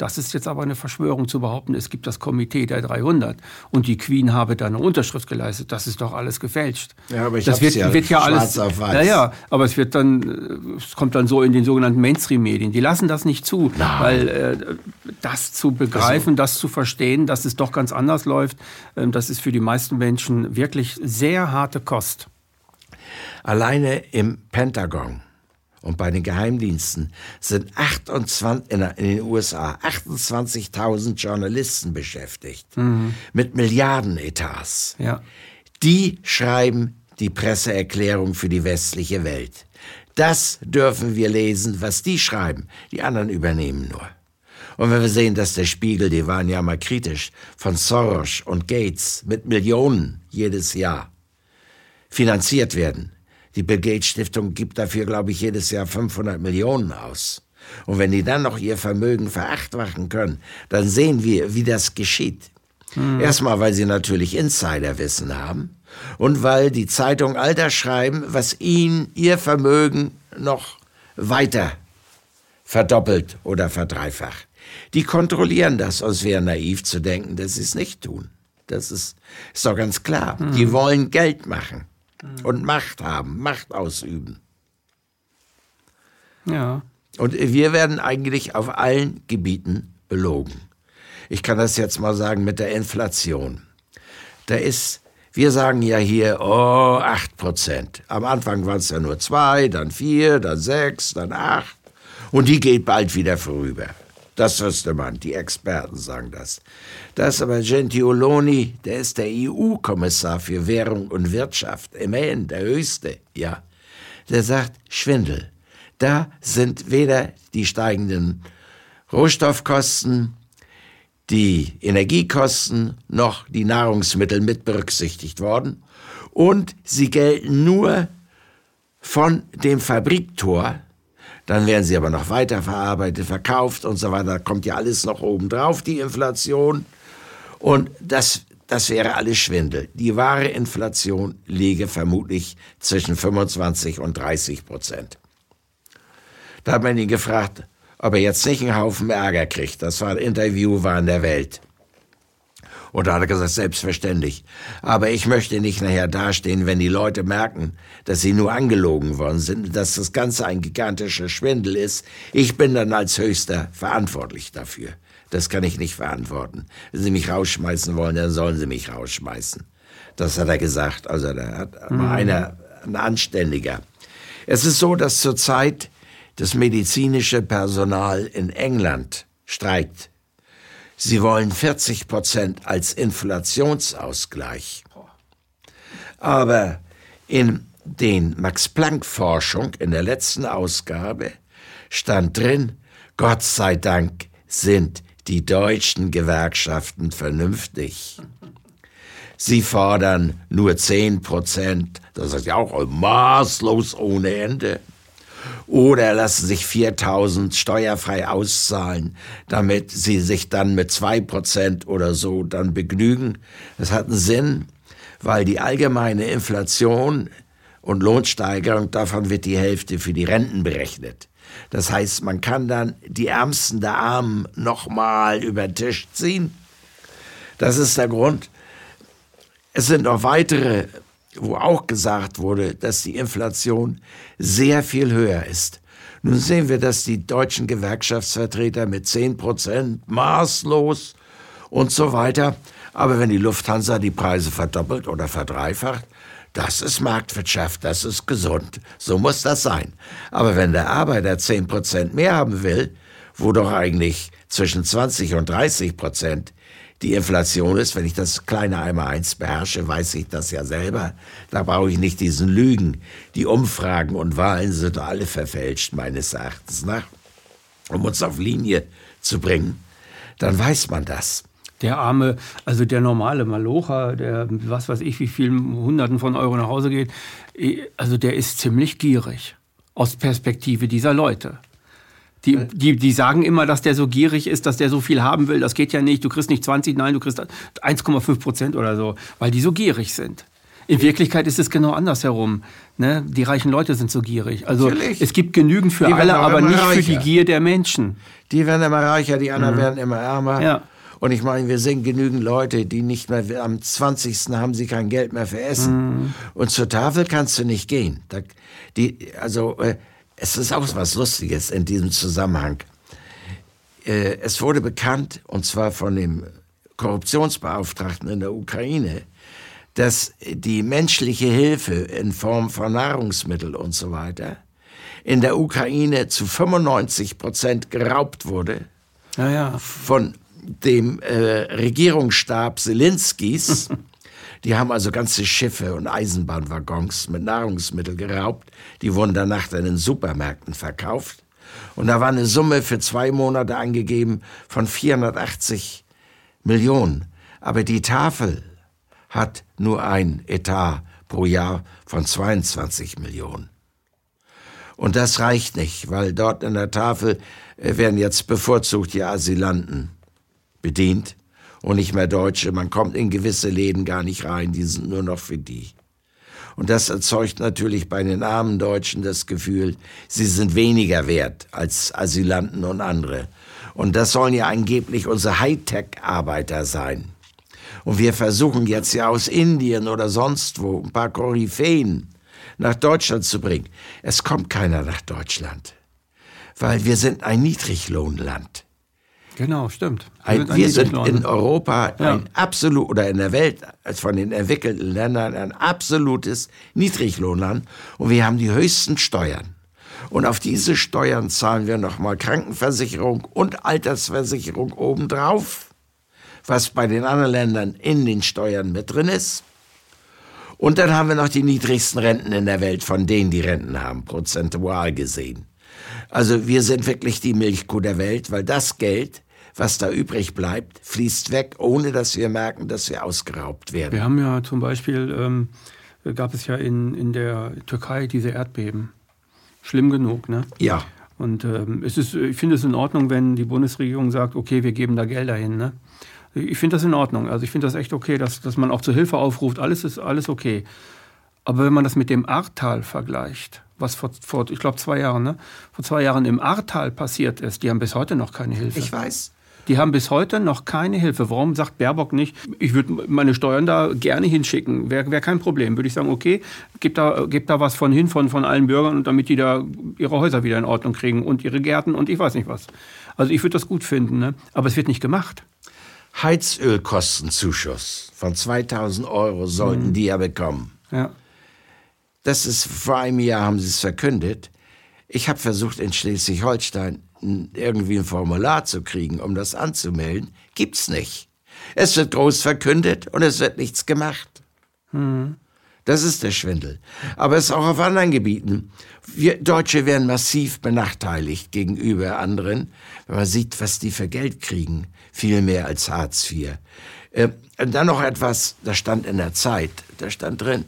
das ist jetzt aber eine Verschwörung zu behaupten, es gibt das Komitee der 300 und die Queen habe da eine Unterschrift geleistet. Das ist doch alles gefälscht.
Ja, aber ich
das wird ja, wird ja alles.
Auf weiß.
Ja, ja, aber es wird dann, es kommt dann so in den sogenannten Mainstream-Medien. Die lassen das nicht zu, Nein. weil äh, das zu begreifen, also. das zu verstehen, dass es doch ganz anders läuft, äh, das ist für die meisten Menschen wirklich sehr harte Kost.
Alleine im Pentagon und bei den Geheimdiensten sind 28, in, den USA 28.000 Journalisten beschäftigt mhm. mit Milliardenetats.
Ja.
Die schreiben die Presseerklärung für die westliche Welt. Das dürfen wir lesen, was die schreiben. Die anderen übernehmen nur. Und wenn wir sehen, dass der Spiegel, die waren ja mal kritisch, von Soros und Gates mit Millionen jedes Jahr finanziert werden, die Bill Gates Stiftung gibt dafür, glaube ich, jedes Jahr 500 Millionen aus. Und wenn die dann noch ihr Vermögen verachtwachen können, dann sehen wir, wie das geschieht. Hm. Erstmal, weil sie natürlich Insiderwissen haben und weil die Zeitung all das schreiben, was ihnen ihr Vermögen noch weiter verdoppelt oder verdreifacht. Die kontrollieren das, und es wäre naiv zu denken, dass sie es nicht tun. Das ist, ist doch ganz klar. Hm. Die wollen Geld machen und Macht haben, Macht ausüben.
Ja.
Und wir werden eigentlich auf allen Gebieten belogen. Ich kann das jetzt mal sagen mit der Inflation. Da ist, wir sagen ja hier, oh, 8 Prozent. Am Anfang waren es ja nur zwei, dann vier, dann sechs, dann acht. Und die geht bald wieder vorüber. Das wüsste man, die Experten sagen das. Das aber Gentioloni, der ist der EU-Kommissar für Währung und Wirtschaft, immerhin der höchste, ja. Der sagt, Schwindel. Da sind weder die steigenden Rohstoffkosten, die Energiekosten noch die Nahrungsmittel mit berücksichtigt worden. Und sie gelten nur von dem Fabriktor, dann werden sie aber noch weiterverarbeitet, verkauft und so weiter. Da kommt ja alles noch obendrauf, die Inflation. Und das, das wäre alles Schwindel. Die wahre Inflation liege vermutlich zwischen 25 und 30 Prozent. Da hat man ihn gefragt, ob er jetzt nicht einen Haufen Ärger kriegt. Das war ein Interview, war in der Welt. Und da hat er gesagt, selbstverständlich. Aber ich möchte nicht nachher dastehen, wenn die Leute merken, dass sie nur angelogen worden sind, dass das Ganze ein gigantischer Schwindel ist. Ich bin dann als Höchster verantwortlich dafür. Das kann ich nicht verantworten. Wenn Sie mich rausschmeißen wollen, dann sollen Sie mich rausschmeißen. Das hat er gesagt. Also da hat mhm. einer, ein Anständiger. Es ist so, dass zurzeit das medizinische Personal in England streikt. Sie wollen 40 Prozent als Inflationsausgleich. Aber in den Max-Planck-Forschung in der letzten Ausgabe stand drin, Gott sei Dank sind die deutschen Gewerkschaften vernünftig. Sie fordern nur 10 Prozent, das ist ja auch maßlos ohne Ende. Oder lassen sich 4000 steuerfrei auszahlen, damit sie sich dann mit 2 Prozent oder so dann begnügen. Das hat einen Sinn, weil die allgemeine Inflation und Lohnsteigerung, davon wird die Hälfte für die Renten berechnet. Das heißt, man kann dann die Ärmsten der Armen nochmal über den Tisch ziehen. Das ist der Grund. Es sind noch weitere, wo auch gesagt wurde, dass die Inflation sehr viel höher ist. Nun sehen wir, dass die deutschen Gewerkschaftsvertreter mit 10 Prozent maßlos und so weiter. Aber wenn die Lufthansa die Preise verdoppelt oder verdreifacht, das ist Marktwirtschaft, das ist gesund. So muss das sein. Aber wenn der Arbeiter 10 Prozent mehr haben will, wo doch eigentlich zwischen 20 und 30 Prozent die Inflation ist, wenn ich das kleine einmal eins beherrsche, weiß ich das ja selber. Da brauche ich nicht diesen Lügen. Die Umfragen und Wahlen sind alle verfälscht, meines Erachtens nach. Um uns auf Linie zu bringen, dann weiß man das.
Der arme, also der normale Malocher, der was weiß ich, wie vielen Hunderten von Euro nach Hause geht, also der ist ziemlich gierig aus Perspektive dieser Leute. Die, die, die sagen immer, dass der so gierig ist, dass der so viel haben will. Das geht ja nicht. Du kriegst nicht 20, nein, du kriegst 1,5 Prozent oder so, weil die so gierig sind. In Wirklichkeit ist es genau andersherum. Ne? Die reichen Leute sind so gierig. Also Natürlich. es gibt genügend für alle, aber nicht reicher. für die Gier der Menschen.
Die werden immer reicher, die anderen mhm. werden immer ärmer. Ja. Und ich meine, wir sehen genügend Leute, die nicht mehr, am 20. haben sie kein Geld mehr für Essen. Mhm. Und zur Tafel kannst du nicht gehen. Da, die, also, äh, es ist auch was Lustiges in diesem Zusammenhang. Äh, es wurde bekannt, und zwar von dem Korruptionsbeauftragten in der Ukraine, dass die menschliche Hilfe in Form von Nahrungsmitteln und so weiter in der Ukraine zu 95 Prozent geraubt wurde. Ja, ja. Von dem äh, Regierungsstab Zelinskis. Die haben also ganze Schiffe und Eisenbahnwaggons mit Nahrungsmitteln geraubt. Die wurden danach dann in Supermärkten verkauft. Und da war eine Summe für zwei Monate angegeben von 480 Millionen. Aber die Tafel hat nur ein Etat pro Jahr von 22 Millionen. Und das reicht nicht, weil dort in der Tafel äh, werden jetzt bevorzugt die Asylanten bedient und nicht mehr Deutsche. Man kommt in gewisse Läden gar nicht rein, die sind nur noch für die. Und das erzeugt natürlich bei den armen Deutschen das Gefühl, sie sind weniger wert als Asylanten und andere. Und das sollen ja angeblich unsere Hightech-Arbeiter sein. Und wir versuchen jetzt ja aus Indien oder sonst wo ein paar Koryphäen nach Deutschland zu bringen. Es kommt keiner nach Deutschland, weil wir sind ein Niedriglohnland.
Genau, stimmt.
Wir, ein, wir sind in Europa ja. ein absolut oder in der Welt als von den entwickelten Ländern ein absolutes Niedriglohnland und wir haben die höchsten Steuern. Und auf diese Steuern zahlen wir nochmal Krankenversicherung und Altersversicherung obendrauf, was bei den anderen Ländern in den Steuern mit drin ist. Und dann haben wir noch die niedrigsten Renten in der Welt, von denen die Renten haben, prozentual gesehen. Also wir sind wirklich die Milchkuh der Welt, weil das Geld was da übrig bleibt, fließt weg, ohne dass wir merken, dass wir ausgeraubt werden.
Wir haben ja zum Beispiel, ähm, gab es ja in, in der Türkei diese Erdbeben. Schlimm genug, ne?
Ja.
Und ähm, es ist, ich finde es in Ordnung, wenn die Bundesregierung sagt, okay, wir geben da Gelder hin. Ne? Ich finde das in Ordnung. Also ich finde das echt okay, dass, dass man auch zur Hilfe aufruft. Alles ist alles okay. Aber wenn man das mit dem Ahrtal vergleicht, was vor, vor ich glaube, zwei Jahren, ne? vor zwei Jahren im Ahrtal passiert ist, die haben bis heute noch keine Hilfe.
Ich weiß.
Die haben bis heute noch keine Hilfe. Warum sagt Baerbock nicht, ich würde meine Steuern da gerne hinschicken? Wäre wär kein Problem. Würde ich sagen, okay, gebt da, gebt da was von hin von, von allen Bürgern, damit die da ihre Häuser wieder in Ordnung kriegen und ihre Gärten und ich weiß nicht was. Also ich würde das gut finden, ne? aber es wird nicht gemacht.
Heizölkostenzuschuss von 2000 Euro sollten mhm. die ja bekommen. Ja. Das ist vor einem Jahr haben sie es verkündet. Ich habe versucht, in Schleswig-Holstein irgendwie ein Formular zu kriegen, um das anzumelden, gibt's nicht. Es wird groß verkündet und es wird nichts gemacht. Hm. Das ist der Schwindel. Aber es ist auch auf anderen Gebieten. Wir Deutsche werden massiv benachteiligt gegenüber anderen, wenn man sieht, was die für Geld kriegen. Viel mehr als Hartz IV. Äh, und dann noch etwas, das stand in der Zeit, da stand drin,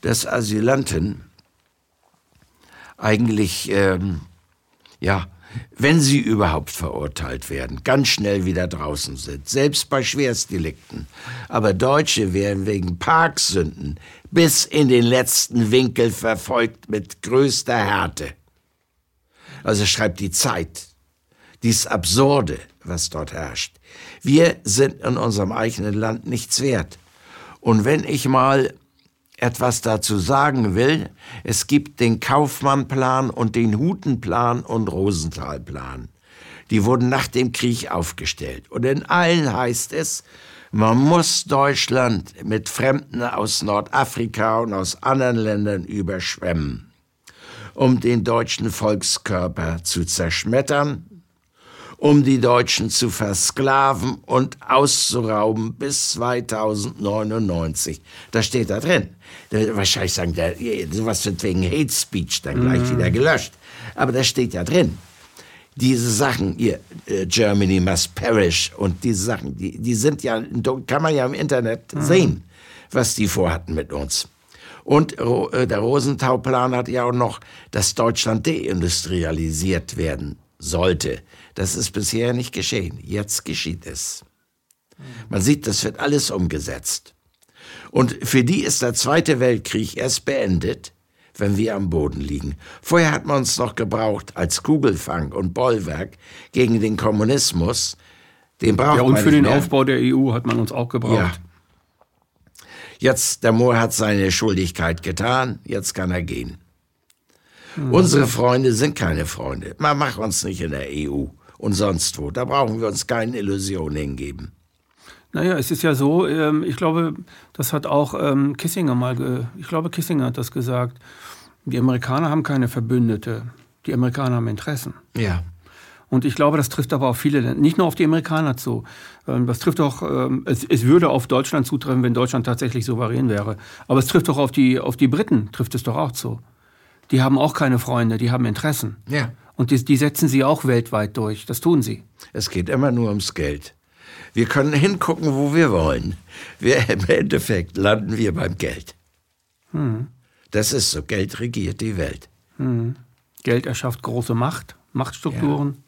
dass Asylanten eigentlich, ähm, ja, wenn sie überhaupt verurteilt werden, ganz schnell wieder draußen sind, selbst bei Schwerstdelikten. Aber Deutsche werden wegen Parksünden bis in den letzten Winkel verfolgt mit größter Härte. Also schreibt die Zeit. Dies Absurde, was dort herrscht. Wir sind in unserem eigenen Land nichts wert. Und wenn ich mal etwas dazu sagen will, es gibt den Kaufmannplan und den Hutenplan und Rosenthalplan. Die wurden nach dem Krieg aufgestellt. Und in allen heißt es, man muss Deutschland mit Fremden aus Nordafrika und aus anderen Ländern überschwemmen, um den deutschen Volkskörper zu zerschmettern um die Deutschen zu versklaven und auszurauben bis 2099. Das steht da drin. Wahrscheinlich sagen, der, sowas wird wegen Hate Speech dann gleich mhm. wieder gelöscht. Aber das steht ja drin. Diese Sachen, hier, äh, Germany must perish und diese Sachen, die, die sind ja, kann man ja im Internet mhm. sehen, was die vorhatten mit uns. Und äh, der Rosenthal-Plan hat ja auch noch, dass Deutschland deindustrialisiert werden sollte. Das ist bisher nicht geschehen. Jetzt geschieht es. Man sieht, das wird alles umgesetzt. Und für die ist der Zweite Weltkrieg erst beendet, wenn wir am Boden liegen. Vorher hat man uns noch gebraucht als Kugelfang und Bollwerk gegen den Kommunismus. Den braucht
ja, und für den mehr. Aufbau der EU hat man uns auch gebraucht. Ja.
Jetzt, der Moor hat seine Schuldigkeit getan, jetzt kann er gehen. Mhm. Unsere Freunde sind keine Freunde. Man macht uns nicht in der EU und sonst wo. Da brauchen wir uns keine Illusionen hingeben.
Naja, es ist ja so, ähm, ich glaube, das hat auch ähm, Kissinger mal, ich glaube, Kissinger hat das gesagt. Die Amerikaner haben keine Verbündete. Die Amerikaner haben Interessen.
Ja.
Und ich glaube, das trifft aber auf viele Länder, nicht nur auf die Amerikaner zu. Ähm, das trifft auch, es, es würde auf Deutschland zutreffen, wenn Deutschland tatsächlich souverän wäre. Aber es trifft doch auf die, auf die Briten, trifft es doch auch zu. Die haben auch keine Freunde, die haben Interessen.
Ja.
Und die, die setzen sie auch weltweit durch. Das tun sie.
Es geht immer nur ums Geld. Wir können hingucken, wo wir wollen. Wir, Im Endeffekt landen wir beim Geld. Hm. Das ist so. Geld regiert die Welt.
Hm. Geld erschafft große Macht, Machtstrukturen.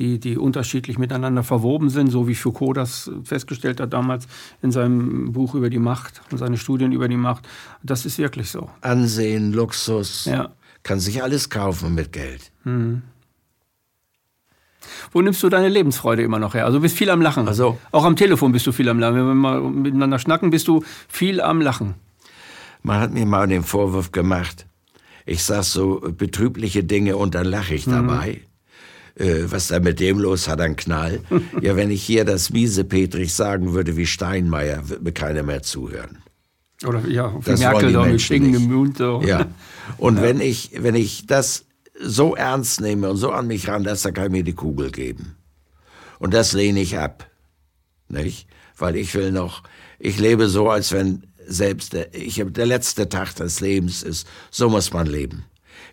Die, die unterschiedlich miteinander verwoben sind, so wie Foucault das festgestellt hat damals in seinem Buch über die Macht und seine Studien über die Macht. Das ist wirklich so.
Ansehen, Luxus. Ja kann sich alles kaufen mit Geld. Hm.
Wo nimmst du deine Lebensfreude immer noch her? Also du bist viel am Lachen. Also auch am Telefon bist du viel am Lachen. Wenn wir mal miteinander schnacken, bist du viel am Lachen.
Man hat mir mal den Vorwurf gemacht, ich sag so betrübliche Dinge und dann lache ich dabei. Mhm. Äh, was da mit dem los hat, ein Knall. ja, wenn ich hier das miese Petrich sagen würde wie Steinmeier, würde mir keiner mehr zuhören.
Oder ja, das Merkel da mit stingendem Mund. So.
Ja. Und ja. wenn ich, wenn ich das so ernst nehme und so an mich ran, dass da kann mir die Kugel geben. Und das lehne ich ab. Nicht? Weil ich will noch, ich lebe so, als wenn selbst der, ich, der letzte Tag des Lebens ist. So muss man leben.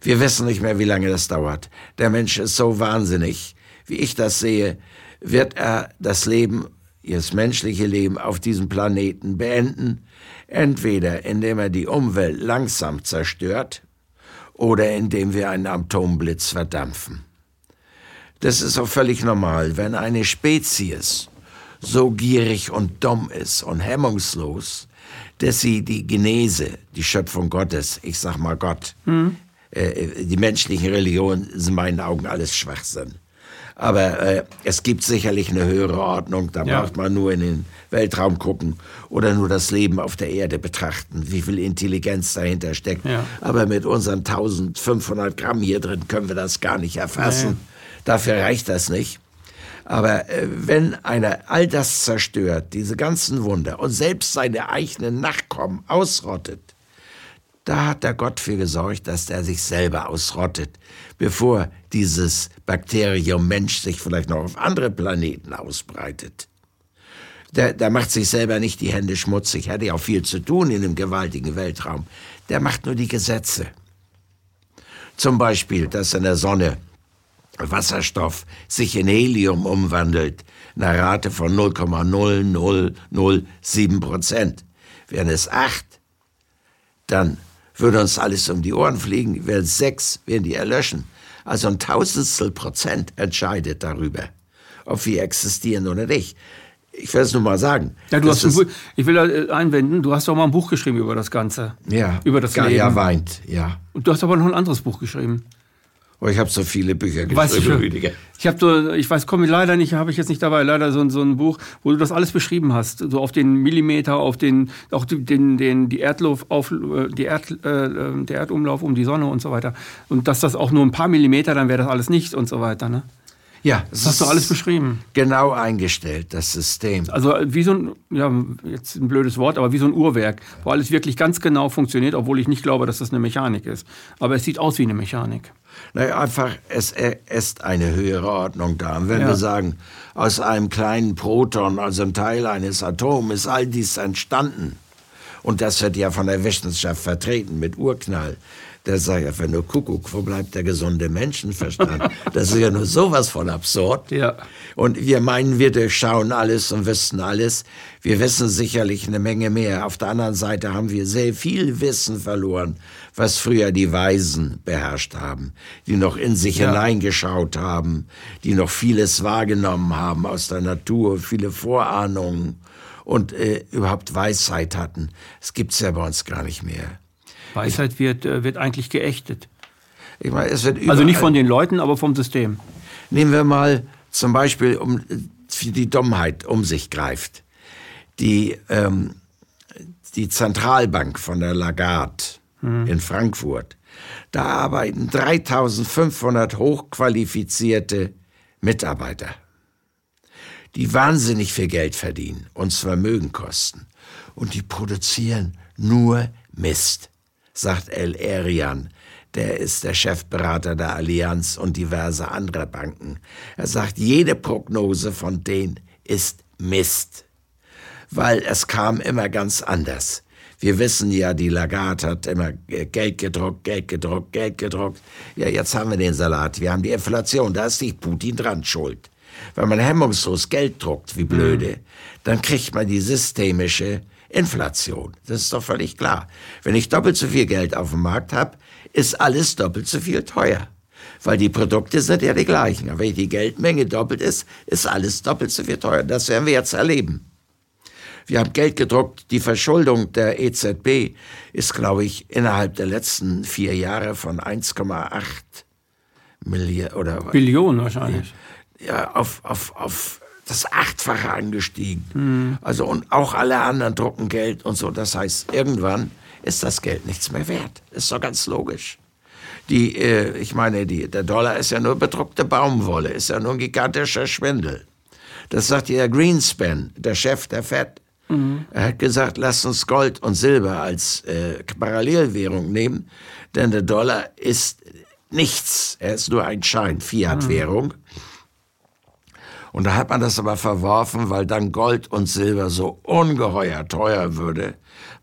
Wir wissen nicht mehr, wie lange das dauert. Der Mensch ist so wahnsinnig. Wie ich das sehe, wird er das Leben, das menschliche Leben auf diesem Planeten beenden Entweder indem er die Umwelt langsam zerstört oder indem wir einen Atomblitz verdampfen. Das ist auch völlig normal, wenn eine Spezies so gierig und dumm ist und hemmungslos, dass sie die Genese, die Schöpfung Gottes, ich sag mal Gott, hm. Äh, die menschlichen Religionen sind in meinen Augen alles Schwachsinn. Aber äh, es gibt sicherlich eine höhere Ordnung. Da ja. braucht man nur in den Weltraum gucken oder nur das Leben auf der Erde betrachten, wie viel Intelligenz dahinter steckt. Ja. Aber mit unseren 1500 Gramm hier drin können wir das gar nicht erfassen. Nee. Dafür reicht das nicht. Aber äh, wenn einer all das zerstört, diese ganzen Wunder und selbst seine eigenen Nachkommen ausrottet, Da hat der Gott für gesorgt, dass der sich selber ausrottet, bevor dieses Bakterium Mensch sich vielleicht noch auf andere Planeten ausbreitet. Der, der macht sich selber nicht die Hände schmutzig, hat ja auch viel zu tun in dem gewaltigen Weltraum. Der macht nur die Gesetze. Zum Beispiel, dass in der Sonne Wasserstoff sich in Helium umwandelt, einer Rate von 0,0007 Prozent. Wären es acht, dann würde uns alles um die Ohren fliegen. Wären sechs, werden die erlöschen. Also ein Tausendstel Prozent entscheidet darüber, ob wir existieren oder nicht ich will es nur mal sagen.
Ja, du hast ein Buch, ich will da einwenden, du hast doch mal ein Buch geschrieben über das Ganze.
Ja.
Über das
Gaia
Leben.
weint, ja.
Und du hast aber noch ein anderes Buch geschrieben.
Oh, ich habe so viele Bücher
Weiß ich,
geschrieben,
schon.
Rüdiger.
ich habe so, ich weiß, komme leider nicht, habe ich jetzt nicht dabei, leider so, ein- so ein Buch, wo du das alles beschrieben hast, so auf den Millimeter, auf den, auch die- den, den, die Erdlauf, auf, äh, die Erd, äh, der Erdumlauf um die Sonne und so weiter. Und dass das auch nur ein paar Millimeter, dann wäre das alles nichts und so weiter. Ne?
Ja,
Das hast du alles beschrieben.
Genau eingestellt, das System.
Also wie so ein, ja, jetzt ein blödes Wort, aber wie so ein Uhrwerk, wo alles wirklich ganz genau funktioniert, obwohl ich nicht glaube, dass das eine Mechanik ist. Aber es sieht aus wie eine Mechanik.
Naja, einfach, es äh, ist eine höhere Ordnung da. Und wenn
Ja.
wir sagen, aus einem kleinen Proton, also ein Teil eines Atoms, ist all dies entstanden. Und das wird ja von der Wissenschaft vertreten mit Urknall. Der sagt einfach nur Kuckuck, wo bleibt der gesunde Menschenverstand? Das ist ja nur sowas von absurd.
Ja.
Und wir meinen, wir durchschauen alles und wissen alles. Wir wissen sicherlich eine Menge mehr. Auf der anderen Seite haben wir sehr viel Wissen verloren, was früher die Weisen beherrscht haben, die noch in sich
Ja.
hineingeschaut haben, die noch vieles wahrgenommen haben aus der Natur, viele Vorahnungen und äh, überhaupt Weisheit hatten. Das gibt's ja bei uns gar nicht mehr.
Weisheit wird, äh, wird eigentlich geächtet.
Ich meine, es wird
Also nicht von den Leuten, aber vom System.
Nehmen wir mal zum Beispiel, um wie die Dummheit um sich greift. Die, ähm, die Zentralbank von der Lagarde in Frankfurt, da arbeiten 3500 hochqualifizierte Mitarbeiter, die wahnsinnig viel Geld verdienen, uns Vermögen kosten. Und die produzieren nur Mist, sagt El Erian. Der ist der Chefberater der Allianz und diverse anderer Banken. Er sagt, jede Prognose von denen ist Mist. Weil es kam immer ganz anders. Wir wissen ja, die Lagarde hat immer Geld gedruckt, Geld gedruckt, Geld gedruckt. Ja, jetzt haben wir den Salat. Wir haben die Inflation. Da ist nicht Putin dran schuld. Wenn man hemmungslos Geld druckt, wie blöde, dann kriegt man die systemische Inflation. Das ist doch völlig klar. Wenn ich doppelt so viel Geld auf dem Markt habe, ist alles doppelt so viel teuer. Weil die Produkte sind ja die gleichen. Aber wenn die Geldmenge doppelt ist, ist alles doppelt so viel teuer. Das werden wir jetzt erleben. Wir haben Geld gedruckt. Die Verschuldung der EZB ist, glaube ich, innerhalb der letzten vier Jahre von 1,8 Milliarden oder
Billionen wahrscheinlich.
ja, auf, auf, auf das Achtfache angestiegen. Also und auch alle anderen drucken Geld und so. Das heißt, irgendwann ist das Geld nichts mehr wert. Ist doch ganz logisch. Die, äh, ich meine, die, der Dollar ist ja nur bedruckte Baumwolle, ist ja nur ein gigantischer Schwindel. Das sagt ja Greenspan, der Chef der Fed. Er hat gesagt, lasst uns Gold und Silber als äh, Parallelwährung nehmen, denn der Dollar ist nichts. Er ist nur ein Schein, Fiat-Währung. Und da hat man das aber verworfen, weil dann Gold und Silber so ungeheuer teuer würde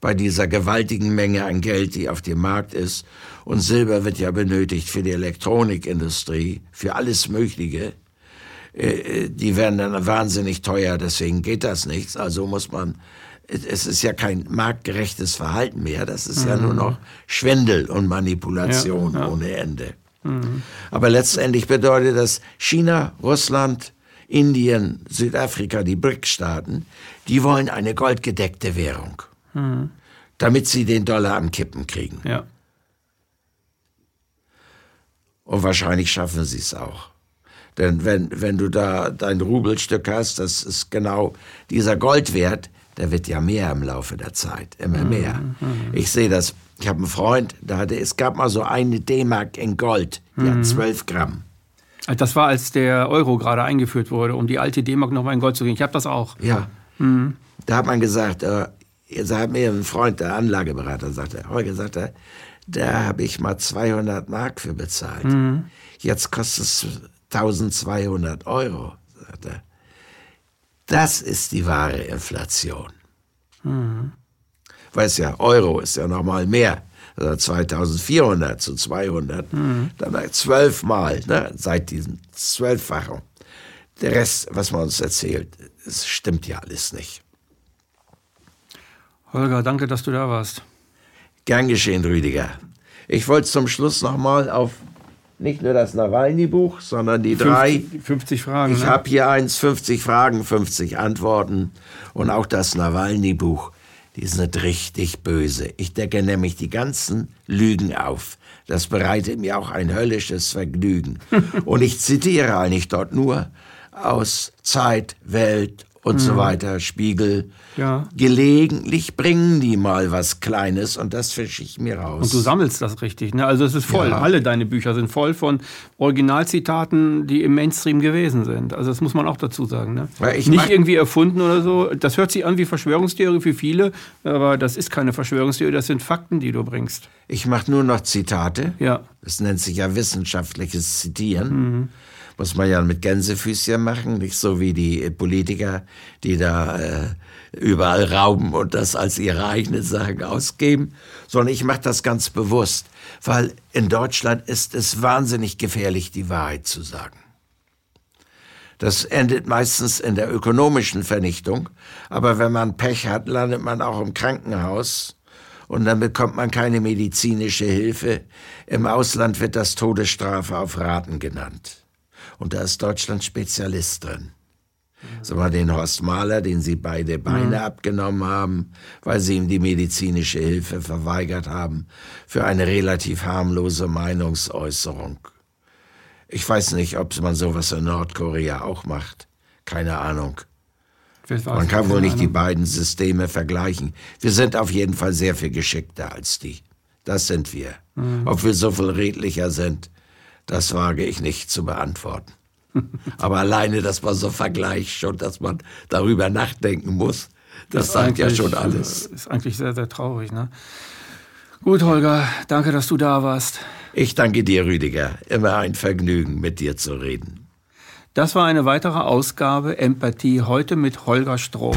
bei dieser gewaltigen Menge an Geld, die auf dem Markt ist. Und Silber wird ja benötigt für die Elektronikindustrie, für alles Mögliche. Äh, Die werden dann wahnsinnig teuer, deswegen geht das nichts. Also muss man, es ist ja kein marktgerechtes Verhalten mehr, das ist ja nur noch Schwindel und Manipulation
Ja, ja.
ohne Ende. Aber letztendlich bedeutet das China, Russland, Indien, Südafrika, die BRIC-Staaten, die wollen eine goldgedeckte Währung, damit sie den Dollar am Kippen kriegen.
Ja.
Und wahrscheinlich schaffen sie es auch. Denn wenn, wenn du da dein Rubelstück hast, das ist genau dieser Goldwert, der wird ja mehr im Laufe der Zeit, immer mehr. Ich sehe das, ich habe einen Freund, der hatte, es gab mal so eine D-Mark in Gold, die hat 12 Gramm.
Das war, als der Euro gerade eingeführt wurde, um die alte D-Mark nochmal in Gold zu gehen. Ich habe das auch.
Ja. Da hat man gesagt, äh, Jetzt hat mir ein Freund, der Anlageberater, sagte, Holger, sagt er, da habe ich mal 200 Mark für bezahlt. Mhm. Jetzt kostet es 1200 Euro, sagt er. Das ist die wahre Inflation. Mhm. Weiß ja, Euro ist ja noch mal mehr. Also 2400 zu 200. Mhm. Dann zwölfmal, ne, seit diesem Zwölffachen. Der Rest, was man uns erzählt, es stimmt ja alles nicht.
Holger, danke, dass du da warst.
Gern geschehen, Rüdiger. Ich wollte zum Schluss noch mal auf nicht nur das Nawalny-Buch, sondern die 50, drei.
50 Fragen.
Ich ne? habe hier eins, 50 Fragen, 50 Antworten und auch das Nawalny-Buch. Die sind richtig böse. Ich decke nämlich die ganzen Lügen auf. Das bereitet mir auch ein höllisches Vergnügen. und ich zitiere eigentlich dort nur aus Zeit, Welt und mhm. so weiter, Spiegel. Ja. Gelegentlich bringen die mal was Kleines und das fische ich mir raus.
Und du sammelst das richtig, ne? Also es ist voll. Ja. Alle deine Bücher sind voll von Originalzitaten, die im Mainstream gewesen sind. Also das muss man auch dazu sagen. Ne? Nicht irgendwie erfunden oder so. Das hört sich an wie Verschwörungstheorie für viele, aber das ist keine Verschwörungstheorie, das sind Fakten, die du bringst.
Ich mache nur noch Zitate. Ja. Das nennt sich ja wissenschaftliches Zitieren. Mhm muss man ja mit Gänsefüßchen machen, nicht so wie die Politiker, die da äh, überall rauben und das als ihre eigene Sache ausgeben, sondern ich mache das ganz bewusst, weil in Deutschland ist es wahnsinnig gefährlich, die Wahrheit zu sagen. Das endet meistens in der ökonomischen Vernichtung, aber wenn man Pech hat, landet man auch im Krankenhaus und dann bekommt man keine medizinische Hilfe. Im Ausland wird das Todesstrafe auf Raten genannt. Und da ist Deutschland Spezialist drin. So mal den Horst Mahler, den sie beide Beine mhm. abgenommen haben, weil sie ihm die medizinische Hilfe verweigert haben, für eine relativ harmlose Meinungsäußerung. Ich weiß nicht, ob man sowas in Nordkorea auch macht. Keine Ahnung. Man kann wohl nicht die beiden Systeme vergleichen. Wir sind auf jeden Fall sehr viel geschickter als die. Das sind wir. Mhm. Ob wir so viel redlicher sind, das wage ich nicht zu beantworten. Aber alleine, dass man so vergleicht schon, dass man darüber nachdenken muss, das, das sagt ja schon alles.
Ist eigentlich sehr, sehr traurig. Ne? Gut, Holger, danke, dass du da warst.
Ich danke dir, Rüdiger. Immer ein Vergnügen, mit dir zu reden.
Das war eine weitere Ausgabe Empathie heute mit Holger Strom.